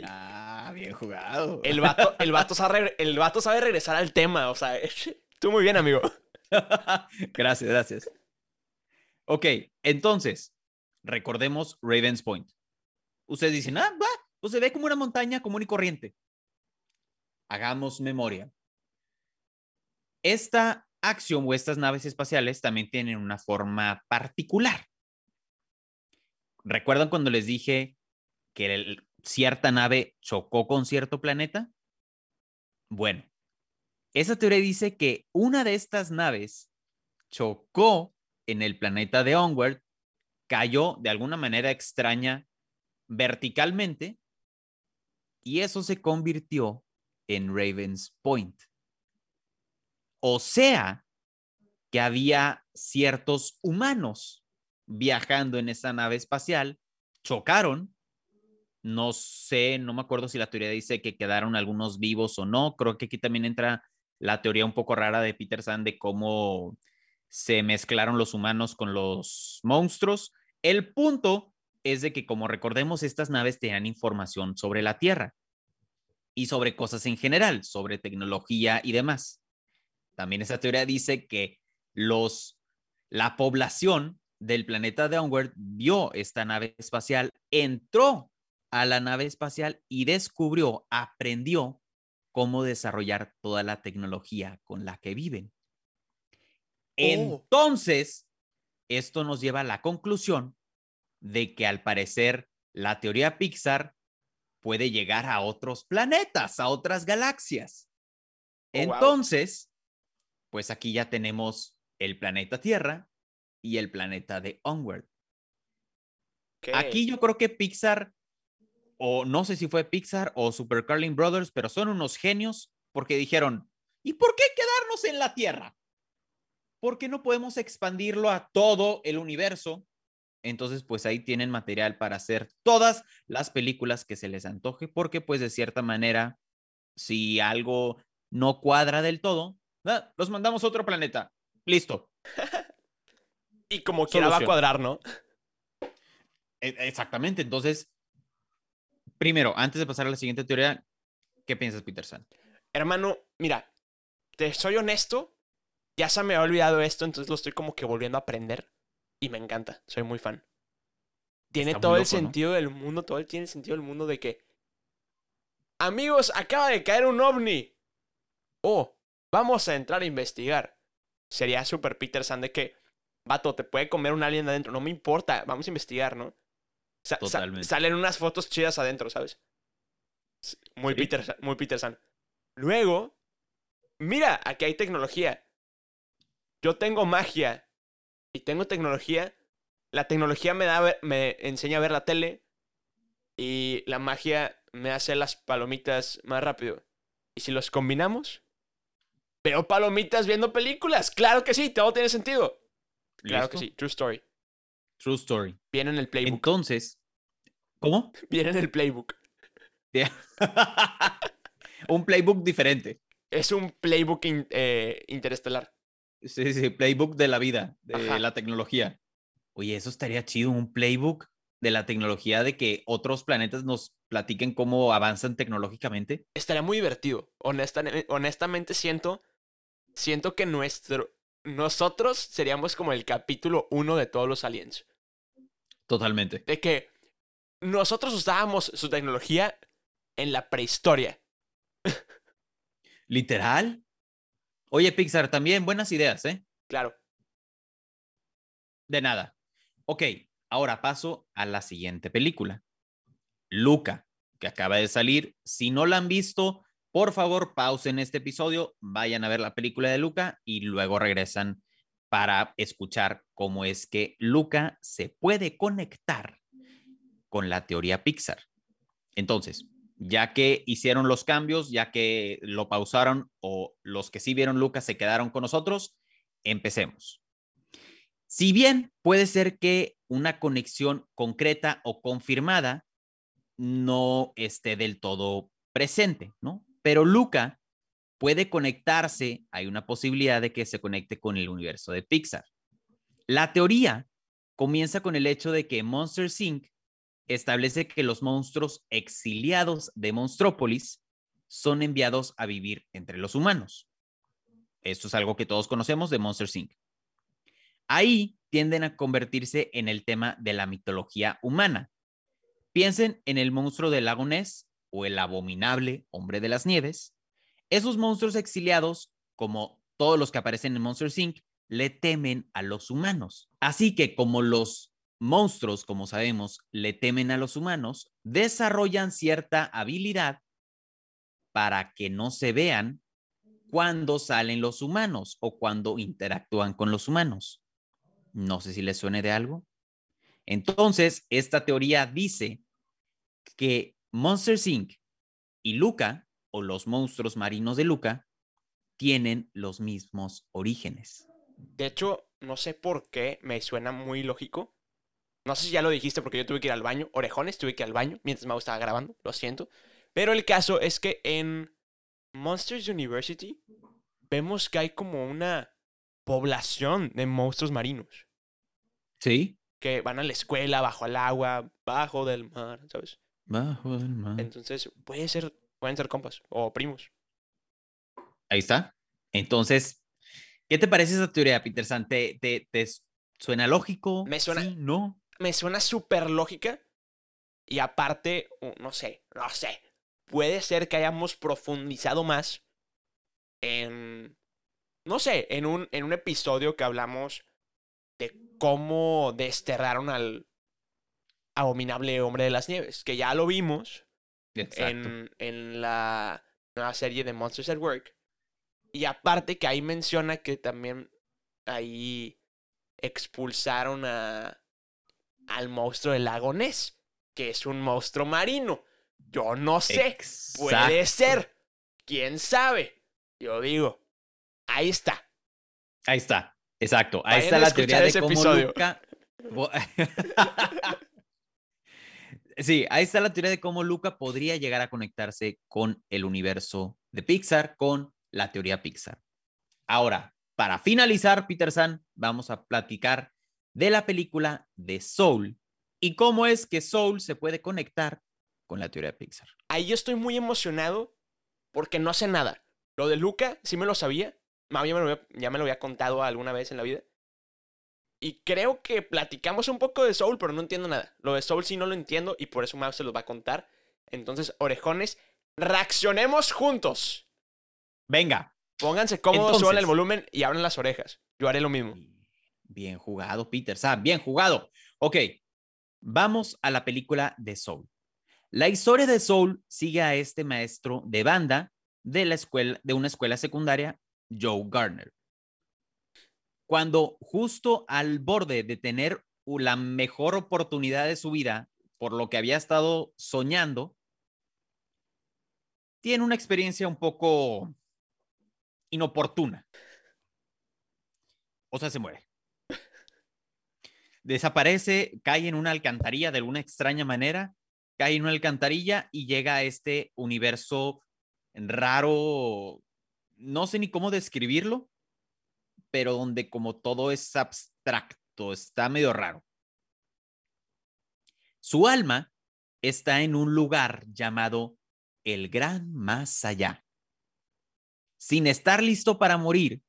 Speaker 2: ah, bien jugado.
Speaker 1: El vato, el, vato sabe, el vato sabe regresar al tema. O sea, [laughs] tú muy bien, amigo. [laughs]
Speaker 2: gracias, gracias. Ok, entonces, recordemos Ravens Point. Ustedes dicen, ah, va, pues se ve como una montaña común y corriente hagamos memoria. Esta acción o estas naves espaciales también tienen una forma particular. ¿Recuerdan cuando les dije que cierta nave chocó con cierto planeta? Bueno, esa teoría dice que una de estas naves chocó en el planeta de Onward, cayó de alguna manera extraña verticalmente y eso se convirtió en Ravens Point. O sea, que había ciertos humanos viajando en esa nave espacial, chocaron, no sé, no me acuerdo si la teoría dice que quedaron algunos vivos o no, creo que aquí también entra la teoría un poco rara de Peter Sand de cómo se mezclaron los humanos con los monstruos. El punto es de que, como recordemos, estas naves tenían información sobre la Tierra y sobre cosas en general, sobre tecnología y demás. También esa teoría dice que los, la población del planeta de Onward vio esta nave espacial, entró a la nave espacial y descubrió, aprendió cómo desarrollar toda la tecnología con la que viven. Oh. Entonces, esto nos lleva a la conclusión de que al parecer la teoría Pixar puede llegar a otros planetas, a otras galaxias. Oh, Entonces, pues aquí ya tenemos el planeta Tierra y el planeta de Onward. Aquí yo creo que Pixar, o no sé si fue Pixar o Super Carlin Brothers, pero son unos genios porque dijeron, ¿y por qué quedarnos en la Tierra? ¿por qué no podemos expandirlo a todo el universo? Entonces, pues ahí tienen material para hacer todas las películas que se les antoje, porque pues de cierta manera, si algo no cuadra del todo, los mandamos a otro planeta. Listo. [laughs]
Speaker 1: Y como quiera va a cuadrar, ¿no?
Speaker 2: E- Exactamente. Entonces, primero, antes de pasar a la siguiente teoría, ¿qué piensas, Peterson?
Speaker 1: Hermano, mira, te soy honesto, ya se me ha olvidado esto, entonces lo estoy como que volviendo a aprender y me encanta, soy muy fan. Tiene
Speaker 2: Está
Speaker 1: todo el sentido del mundo, todo el tiene sentido del mundo de que amigos, acaba de caer un ovni. Oh, vamos a entrar a investigar. Sería super Peterson de que, vato, te puede comer un alien adentro, no me importa, vamos a investigar, ¿no? Sa- sa-
Speaker 2: Totalmente.
Speaker 1: salen unas fotos chidas adentro, ¿sabes? Muy
Speaker 2: Sí.
Speaker 1: Peterson, muy Peterson. Luego, mira, aquí hay tecnología. Yo tengo magia y tengo tecnología. La tecnología me, da, me enseña a ver la tele y la magia me hace las palomitas más rápido. Y si los combinamos, veo palomitas viendo películas. Claro que sí, todo tiene sentido. Claro que sí, true story.
Speaker 2: True story.
Speaker 1: Viene en el playbook.
Speaker 2: Entonces, ¿cómo? [laughs]
Speaker 1: Viene en el playbook. [laughs]
Speaker 2: Un playbook diferente.
Speaker 1: Es un playbook in- eh, interestelar.
Speaker 2: Sí, sí, playbook de la vida, de
Speaker 1: Ajá.
Speaker 2: la tecnología. Oye, eso estaría chido, un playbook de la tecnología de que otros planetas nos platiquen cómo avanzan tecnológicamente.
Speaker 1: Estaría muy divertido. Honesta- honestamente siento, siento que nuestro, nosotros seríamos como el capítulo uno de todos los aliens.
Speaker 2: Totalmente.
Speaker 1: De que nosotros usábamos su tecnología en la prehistoria. [laughs]
Speaker 2: Literal. Oye, Pixar, también buenas ideas, ¿eh?
Speaker 1: Claro.
Speaker 2: De nada. Ok, ahora paso a la siguiente película. Luca, que acaba de salir. Si no la han visto, por favor, pausen este episodio, vayan a ver la película de Luca y luego regresan para escuchar cómo es que Luca se puede conectar con la teoría Pixar. Entonces, ya que hicieron los cambios, ya que lo pausaron o los que sí vieron Luca se quedaron con nosotros, empecemos. Si bien puede ser que una conexión concreta o confirmada no esté del todo presente, ¿no? Pero Luca puede conectarse, hay una posibilidad de que se conecte con el universo de Pixar. La teoría comienza con el hecho de que Monster Inc. establece que los monstruos exiliados de Monstrópolis son enviados a vivir entre los humanos. Esto es algo que todos conocemos de Monster Inc. Ahí tienden a convertirse en el tema de la mitología humana. Piensen en el monstruo del lago Ness o el abominable hombre de las nieves. Esos monstruos exiliados, como todos los que aparecen en Monster Inc., le temen a los humanos. Así que como los monstruos, como sabemos, le temen a los humanos, desarrollan cierta habilidad para que no se vean cuando salen los humanos o cuando interactúan con los humanos. No sé si les suene de algo. Entonces, esta teoría dice que Monster Inc. y Luca, o los monstruos marinos de Luca, tienen los mismos orígenes.
Speaker 1: De hecho, no sé por qué me suena muy lógico. No sé si ya lo dijiste porque yo tuve que ir al baño. Orejones, tuve que ir al baño mientras Mau estaba grabando. Lo siento. Pero el caso es que en Monsters University vemos que hay como una población de monstruos marinos
Speaker 2: ¿Sí?
Speaker 1: que van a la escuela, bajo el agua, bajo del mar, ¿sabes?
Speaker 2: Bajo el mar.
Speaker 1: Entonces, puede ser, pueden ser compas o primos.
Speaker 2: Ahí está. Entonces, ¿qué te parece esa teoría, Peter San? ¿Te, te, te suena lógico?
Speaker 1: Me suena-
Speaker 2: ¿Sí? ¿No?
Speaker 1: me suena súper lógica. Y aparte, no sé, no sé. Puede ser que hayamos profundizado más en. No sé, en un, en un episodio que hablamos de cómo desterraron al abominable hombre de las nieves. Que ya lo vimos en, en la nueva serie de Monsters at Work. Y aparte que ahí menciona que también ahí expulsaron a, al monstruo del lago Ness, que es un monstruo marino. Yo no sé, puede ser. ¿Quién sabe? Yo digo, ahí está.
Speaker 2: Ahí está. Exacto. Ahí
Speaker 1: Vayan
Speaker 2: está la teoría de
Speaker 1: ese
Speaker 2: cómo
Speaker 1: episodio.
Speaker 2: Luca. [laughs] [laughs] Sí, ahí está la teoría de cómo Luca podría llegar a conectarse con el universo de Pixar, con la teoría Pixar. Ahora, para finalizar, Peter San, vamos a platicar de la película de Soul y cómo es que Soul se puede conectar con la teoría de Pixar.
Speaker 1: Ahí estoy muy emocionado porque no sé nada. Lo de Luca sí me lo sabía. Bien me lo había- ya me lo había contado alguna vez en la vida. Y creo que platicamos un poco de Soul, pero no entiendo nada. Lo de Soul sí no lo entiendo y por eso Mau se los va a contar. Entonces, orejones, reaccionemos juntos.
Speaker 2: Venga,
Speaker 1: Pónganse cómodos, suban el
Speaker 2: Entonces.
Speaker 1: volumen y abran las orejas. Yo haré lo mismo.
Speaker 2: Bien jugado, Peter San, bien jugado. Ok, vamos a la película de Soul. La historia de Soul sigue a este maestro de banda de la escuela de una escuela secundaria, Joe Garner. Cuando justo al borde de tener la mejor oportunidad de su vida, por lo que había estado soñando, tiene una experiencia un poco inoportuna. O sea, se muere. Desaparece, cae en una alcantarilla de alguna extraña manera, cae en una alcantarilla y llega a este universo raro, no sé ni cómo describirlo, pero donde como todo es abstracto, está medio raro. Su alma está en un lugar llamado el Gran Más Allá. Sin estar listo para morir,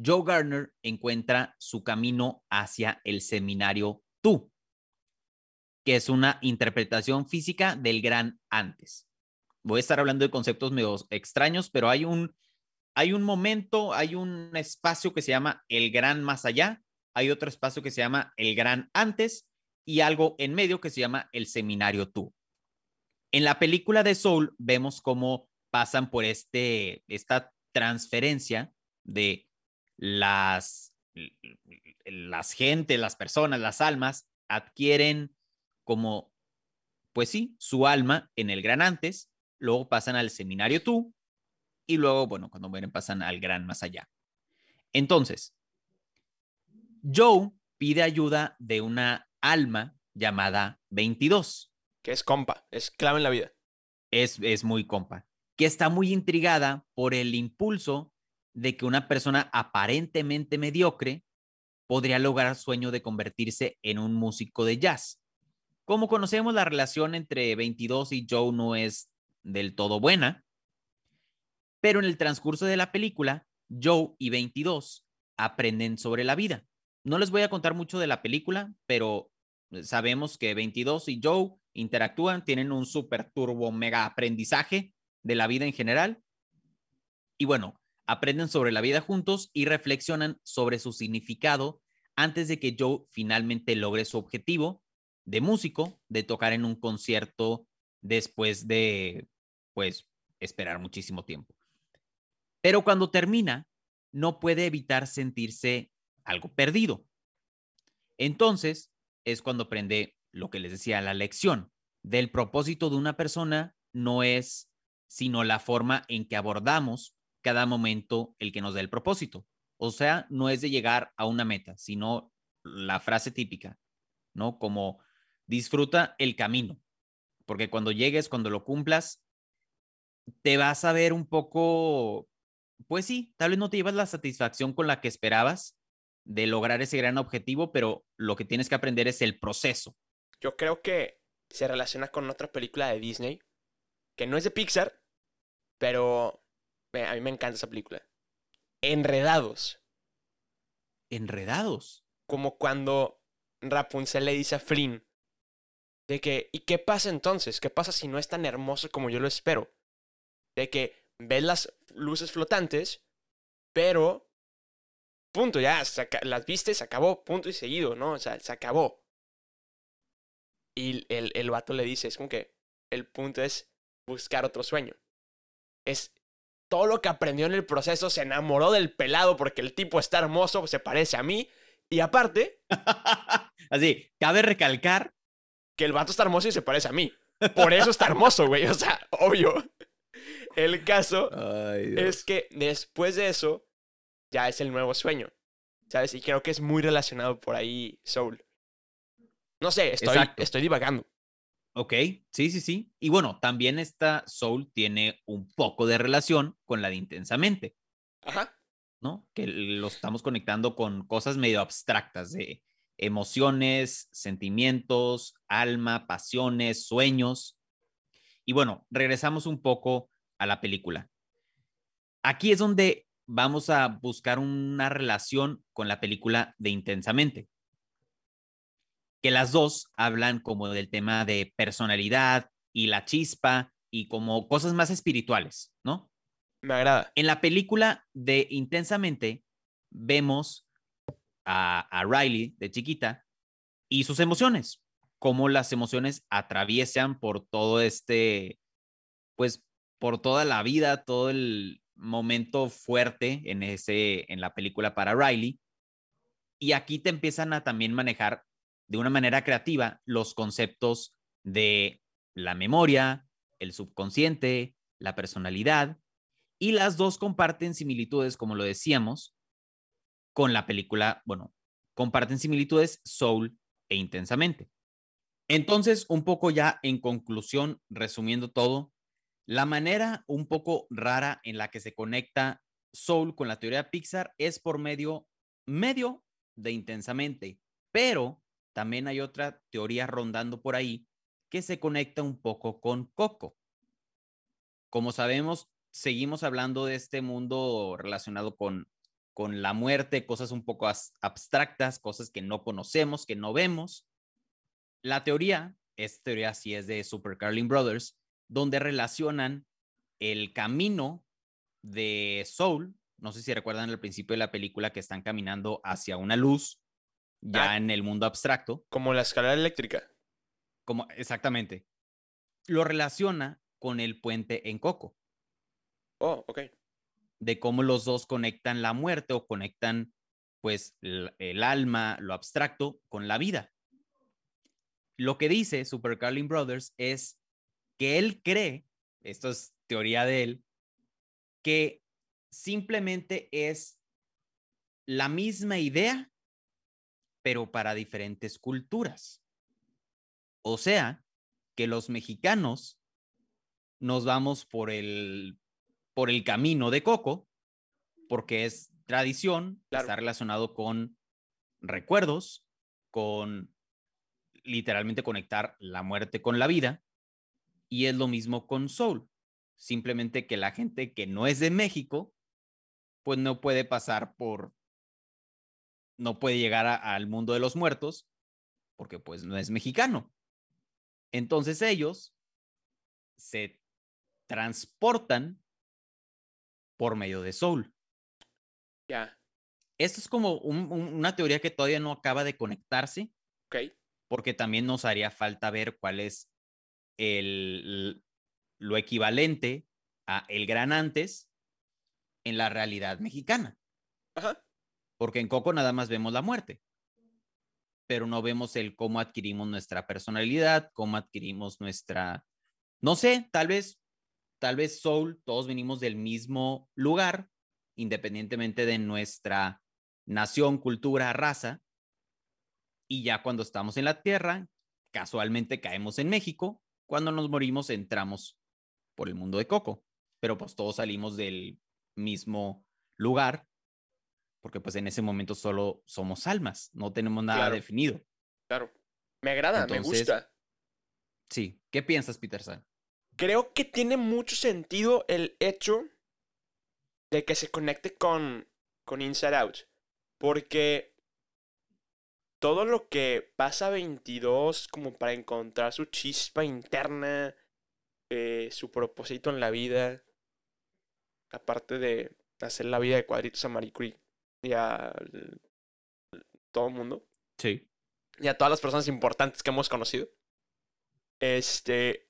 Speaker 2: Joe Gardner encuentra su camino hacia el seminario Tú, que es una interpretación física del gran antes. Voy a estar hablando de conceptos medio extraños, pero hay un, hay un momento, hay un espacio que se llama el gran más allá, hay otro espacio que se llama el gran antes y algo en medio que se llama el seminario Tú. En la película de Soul vemos cómo pasan por este, esta transferencia de las, las las personas, las almas adquieren como, pues sí, su alma en el gran antes, luego pasan al seminario tú y luego, bueno, cuando mueren pasan al gran más allá. Entonces, Joe pide ayuda de una alma llamada 22
Speaker 1: Que es compa, es clave en la vida.
Speaker 2: es, es muy compa, que está muy intrigada por el impulso de que una persona aparentemente mediocre podría lograr sueño de convertirse en un músico de jazz. Como conocemos, la relación entre 22 y Joe no es del todo buena, pero en el transcurso de la película, Joe y 22 aprenden sobre la vida. No les voy a contar mucho de la película, pero sabemos que 22 y Joe interactúan, tienen un super turbo mega aprendizaje de la vida en general. Y bueno, aprenden sobre la vida juntos y reflexionan sobre su significado antes de que Joe finalmente logre su objetivo de músico, de tocar en un concierto después de, pues, esperar muchísimo tiempo. Pero cuando termina, no puede evitar sentirse algo perdido. Entonces, es cuando aprende lo que les decía, la lección del propósito de una persona no es sino la forma en que abordamos cada momento el que nos da el propósito. O sea, no es de llegar a una meta, sino la frase típica, ¿no? Como disfruta el camino, porque cuando llegues, cuando lo cumplas, te vas a ver un poco, pues sí, tal vez no te llevas la satisfacción con la que esperabas de lograr ese gran objetivo, pero lo que tienes que aprender es el proceso.
Speaker 1: Yo creo que se relaciona con otra película de Disney, que no es de Pixar, pero a mí me encanta esa película. Enredados.
Speaker 2: Enredados.
Speaker 1: Como cuando Rapunzel le dice a Flynn de que, ¿y qué pasa entonces? ¿Qué pasa si no es tan hermoso como yo lo espero? De que ves las luces flotantes, pero punto, ya, las viste, se acabó, punto y seguido, ¿no? O sea, se acabó. Y el, el vato le dice, es como que el punto es buscar otro sueño. Es todo lo que aprendió en el proceso, se enamoró del pelado porque el tipo está hermoso, se parece a mí. Y aparte, [laughs]
Speaker 2: Así, cabe recalcar
Speaker 1: que el vato está hermoso y se parece a mí. Por eso está hermoso, güey. O sea, obvio. El caso es que después de eso, ya es el nuevo sueño. ¿sabes? Y creo que es muy relacionado por ahí Soul. No sé, estoy,
Speaker 2: Exacto.
Speaker 1: estoy divagando.
Speaker 2: Ok, sí, sí, sí. Y bueno, también esta Soul tiene un poco de relación con la de Intensamente,
Speaker 1: Ajá.
Speaker 2: ¿no? Que lo estamos conectando con cosas medio abstractas de emociones, sentimientos, alma, pasiones, sueños. Y bueno, regresamos un poco a la película. Aquí es donde vamos a buscar una relación con la película de Intensamente. Que las dos hablan como del tema de personalidad y la chispa y como cosas más espirituales, ¿no?
Speaker 1: Me agrada.
Speaker 2: En la película de Intensamente vemos a, a Riley de chiquita y sus emociones, cómo las emociones atraviesan por todo este, pues por toda la vida, todo el momento fuerte en ese, en la película para Riley. Y aquí te empiezan a también manejar de una manera creativa los conceptos de la memoria, el subconsciente, la personalidad, y las dos comparten similitudes, como lo decíamos, con la película, bueno, comparten similitudes Soul e Intensamente. Entonces, un poco ya en conclusión, resumiendo todo, la manera un poco rara en la que se conecta Soul con la teoría Pixar es por medio, medio de Intensamente, pero también hay otra teoría rondando por ahí que se conecta un poco con Coco. Como sabemos, seguimos hablando de este mundo relacionado con, con la muerte, cosas un poco abstractas, cosas que no conocemos, que no vemos. La teoría, esta teoría sí es de Super Carlin Brothers, donde relacionan el camino de Soul, no sé si recuerdan al principio de la película que están caminando hacia una luz, ya
Speaker 1: Ah.
Speaker 2: en el mundo abstracto,
Speaker 1: Como la escalera eléctrica.
Speaker 2: como exactamente, lo relaciona con el puente en Coco.
Speaker 1: Oh, ok.
Speaker 2: de cómo los dos conectan la muerte o conectan pues el, el alma, lo abstracto, con la vida. Lo que dice Super Carlin Brothers es que él cree, esto es teoría de él, que simplemente es la misma idea, pero para diferentes culturas. O sea, que los mexicanos nos vamos por el por el camino de Coco, porque es tradición,
Speaker 1: Claro.
Speaker 2: está relacionado con recuerdos, con literalmente conectar la muerte con la vida, y es lo mismo con Soul, simplemente que la gente que no es de México, pues no puede pasar por, no puede llegar a- al mundo de los muertos, porque pues no es mexicano. Entonces ellos se transportan por medio de Soul.
Speaker 1: Ya.
Speaker 2: Esto es como un- un- una teoría que todavía no acaba de conectarse,
Speaker 1: Ok.
Speaker 2: porque también nos haría falta ver cuál es el, lo equivalente a el gran antes en la realidad mexicana.
Speaker 1: Ajá.
Speaker 2: Porque en Coco nada más vemos la muerte, pero no vemos el cómo adquirimos nuestra personalidad, cómo adquirimos nuestra, no sé, tal vez, tal vez Soul, todos venimos del mismo lugar, independientemente de nuestra nación, cultura, raza, y ya cuando estamos en la Tierra, casualmente caemos en México, cuando nos morimos entramos por el mundo de Coco, pero pues todos salimos del mismo lugar porque pues en ese momento solo somos almas, no tenemos nada
Speaker 1: Claro.
Speaker 2: definido.
Speaker 1: Claro. Me agrada, me gusta.
Speaker 2: Sí, ¿qué piensas, Peter San?
Speaker 1: Creo que tiene mucho sentido el hecho de que se conecte con, con Inside Out. Porque todo lo que pasa 22 como para encontrar su chispa interna, eh, su propósito en la vida, aparte de hacer la vida de cuadritos a Marie Curie y a todo el mundo,
Speaker 2: Sí.
Speaker 1: y a todas las personas importantes que hemos conocido. Este.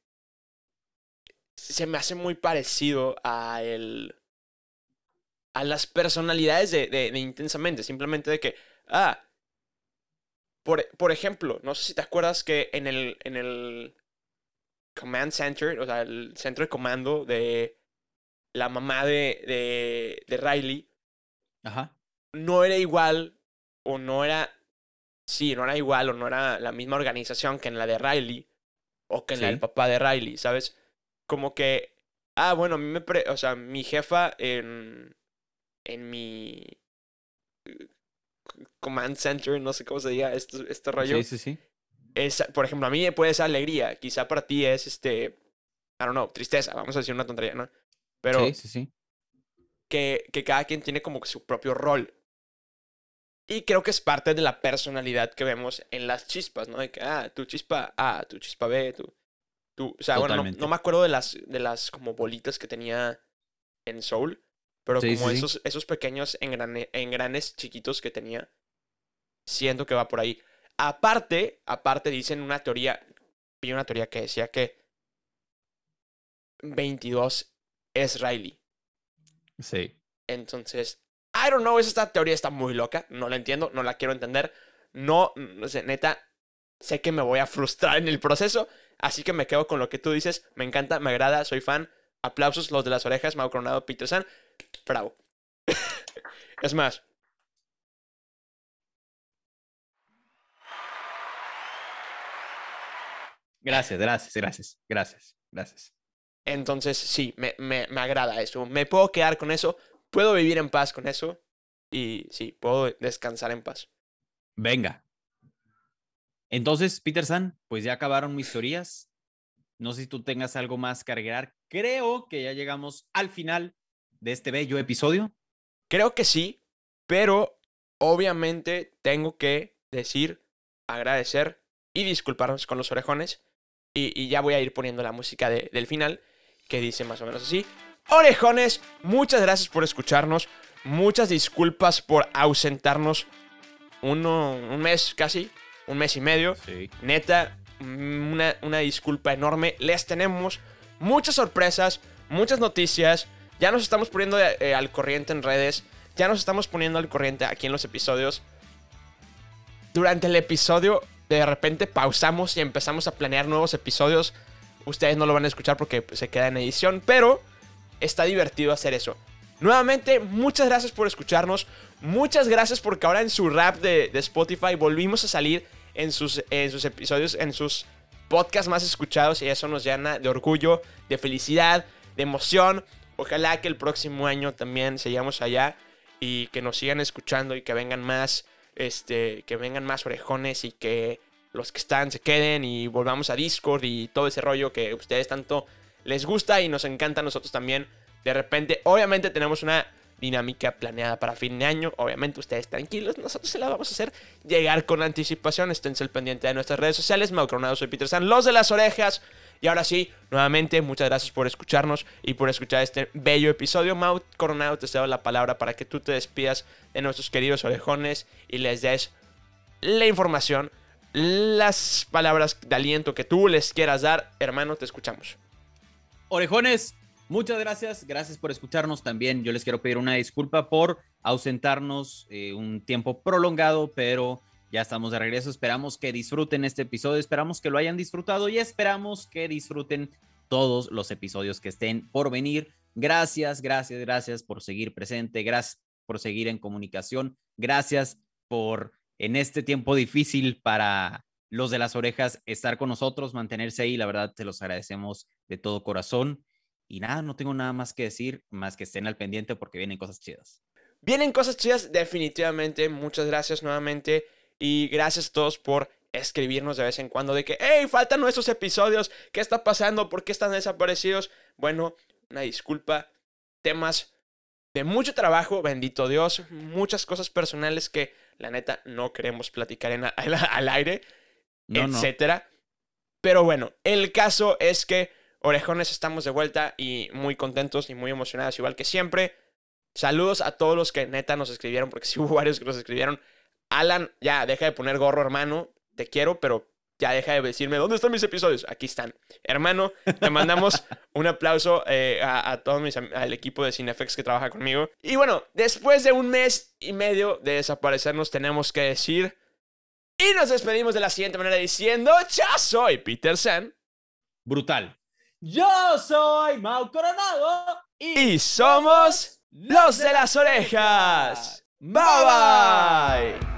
Speaker 1: Se me hace muy parecido a el. a las personalidades de, de- de intensamente. Simplemente de que. Ah. Por, por ejemplo, no sé si te acuerdas que en el. en el. Command Center, o sea, el centro de comando de la mamá de, de, de Riley,
Speaker 2: Ajá.
Speaker 1: no era igual o no era, sí, no era igual o no era la misma organización que en la de Riley o que en la del papá de Riley, ¿sabes? Como que, ah, bueno, a mí me, pre- o sea, mi jefa en, en mi command center, no sé cómo se diga, esto, este rollo,
Speaker 2: Sí, sí, sí.
Speaker 1: es, por ejemplo, a mí puede ser alegría, quizá para ti es, este, I don't know, tristeza, vamos a decir una tontería, ¿no? Pero
Speaker 2: sí, sí, sí.
Speaker 1: que, que cada quien tiene como que su propio rol. Y creo que es parte de la personalidad que vemos en las chispas, ¿no? De que, ah, tu chispa A, tu chispa B, tu... tu o sea, bueno, no me acuerdo de las, de las como bolitas que tenía en Soul, pero
Speaker 2: Sí,
Speaker 1: como
Speaker 2: sí, sí.
Speaker 1: esos, esos pequeños engrane- engranes chiquitos que tenía, siento que va por ahí. Aparte, aparte dicen una teoría, vi una teoría que decía que 22 es Riley.
Speaker 2: Sí.
Speaker 1: Entonces, I don't know, esta teoría está muy loca, no la entiendo, no la quiero entender. No, no sé, neta, sé que me voy a frustrar en el proceso, así que me quedo con lo que tú dices, me encanta, me agrada, soy fan. Aplausos, los de las orejas, Mau Coronado, Peter San. Bravo. [laughs] es más,
Speaker 2: Gracias, gracias, gracias, gracias, gracias.
Speaker 1: entonces sí, me, me, me agrada eso. Me puedo quedar con eso, puedo vivir en paz con eso y sí, puedo descansar en paz.
Speaker 2: Venga. Entonces, Peter San, pues ya acabaron mis teorías. No sé si tú tengas algo más que agregar. Creo que ya llegamos al final de este bello episodio.
Speaker 1: Creo que sí, pero obviamente tengo que decir, agradecer y disculparnos con los orejones. Y, y ya voy a ir poniendo la música de- del final, que dice más o menos así. Orejones, muchas gracias por escucharnos. Muchas disculpas por ausentarnos uno, un mes casi, un mes y medio.
Speaker 2: Sí.
Speaker 1: Neta, mm, una, una disculpa enorme. Les tenemos muchas sorpresas, muchas noticias. Ya nos estamos poniendo eh, al corriente en redes. Ya nos estamos poniendo al corriente aquí en los episodios. Durante el episodio, de repente pausamos y empezamos a planear nuevos episodios. Ustedes no lo van a escuchar porque pues, se queda en edición, pero está divertido hacer eso. Nuevamente, muchas gracias por escucharnos. Muchas gracias porque ahora en su rap de, de Spotify volvimos a salir en sus, en sus episodios, en sus podcasts más escuchados y eso nos llena de orgullo, de felicidad, de emoción. Ojalá que el próximo año también sigamos allá y que nos sigan escuchando y que vengan más, este, que vengan más orejones y que los que están se queden y volvamos a Discord y todo ese rollo que ustedes tanto les gusta y nos encanta a nosotros también. De repente, obviamente tenemos una dinámica planeada para fin de año. Obviamente ustedes tranquilos, nosotros se la vamos a hacer llegar con anticipación. Esténse al pendiente de nuestras redes sociales. Mau Coronado, soy Peter San, los de las orejas. Y ahora sí, nuevamente, muchas gracias por escucharnos y por escuchar este bello episodio. Mau Coronado, te cedo la palabra para que tú te despidas de nuestros queridos orejones y les des la información, las palabras de aliento que tú les quieras dar. Hermano, te escuchamos.
Speaker 2: Orejones, muchas gracias. Gracias por escucharnos también. Yo les quiero pedir una disculpa por ausentarnos eh, un tiempo prolongado, pero ya estamos de regreso. Esperamos que disfruten este episodio. Esperamos que lo hayan disfrutado y esperamos que disfruten todos los episodios que estén por venir. Gracias, gracias, gracias por seguir presente. Gracias por seguir en comunicación. Gracias por en este tiempo difícil para los de las orejas estar con nosotros, mantenerse ahí. La verdad, te los agradecemos de todo corazón. Y nada, no tengo nada más que decir, más que estén al pendiente porque vienen cosas chidas.
Speaker 1: Vienen cosas chidas, definitivamente. Muchas gracias nuevamente. Y gracias a todos por escribirnos de vez en cuando de que, hey, faltan nuestros episodios. ¿Qué está pasando? ¿Por qué están desaparecidos? Bueno, una disculpa. Temas de mucho trabajo, bendito Dios. Muchas cosas personales que la neta no queremos platicar en, al, [laughs] al aire,
Speaker 2: No, no.
Speaker 1: etcétera. Pero bueno, el caso es que Orejones estamos de vuelta y muy contentos y muy emocionados, igual que siempre. Saludos a todos los que neta nos escribieron, porque sí hubo [laughs] varios que nos escribieron. Alan, ya, deja de poner gorro, hermano. Te quiero, pero ya deja de decirme, ¿dónde están mis episodios? Aquí están. Hermano, te mandamos [laughs] un aplauso eh, a, a todos mis, al equipo de Cinefex que trabaja conmigo. Y bueno, después de un mes y medio de desaparecernos, tenemos que decir... Y nos despedimos de la siguiente manera diciendo, ya soy Peter San.
Speaker 2: Brutal. Yo soy Mau Coronado
Speaker 1: Y somos los de las orejas. Bye bye.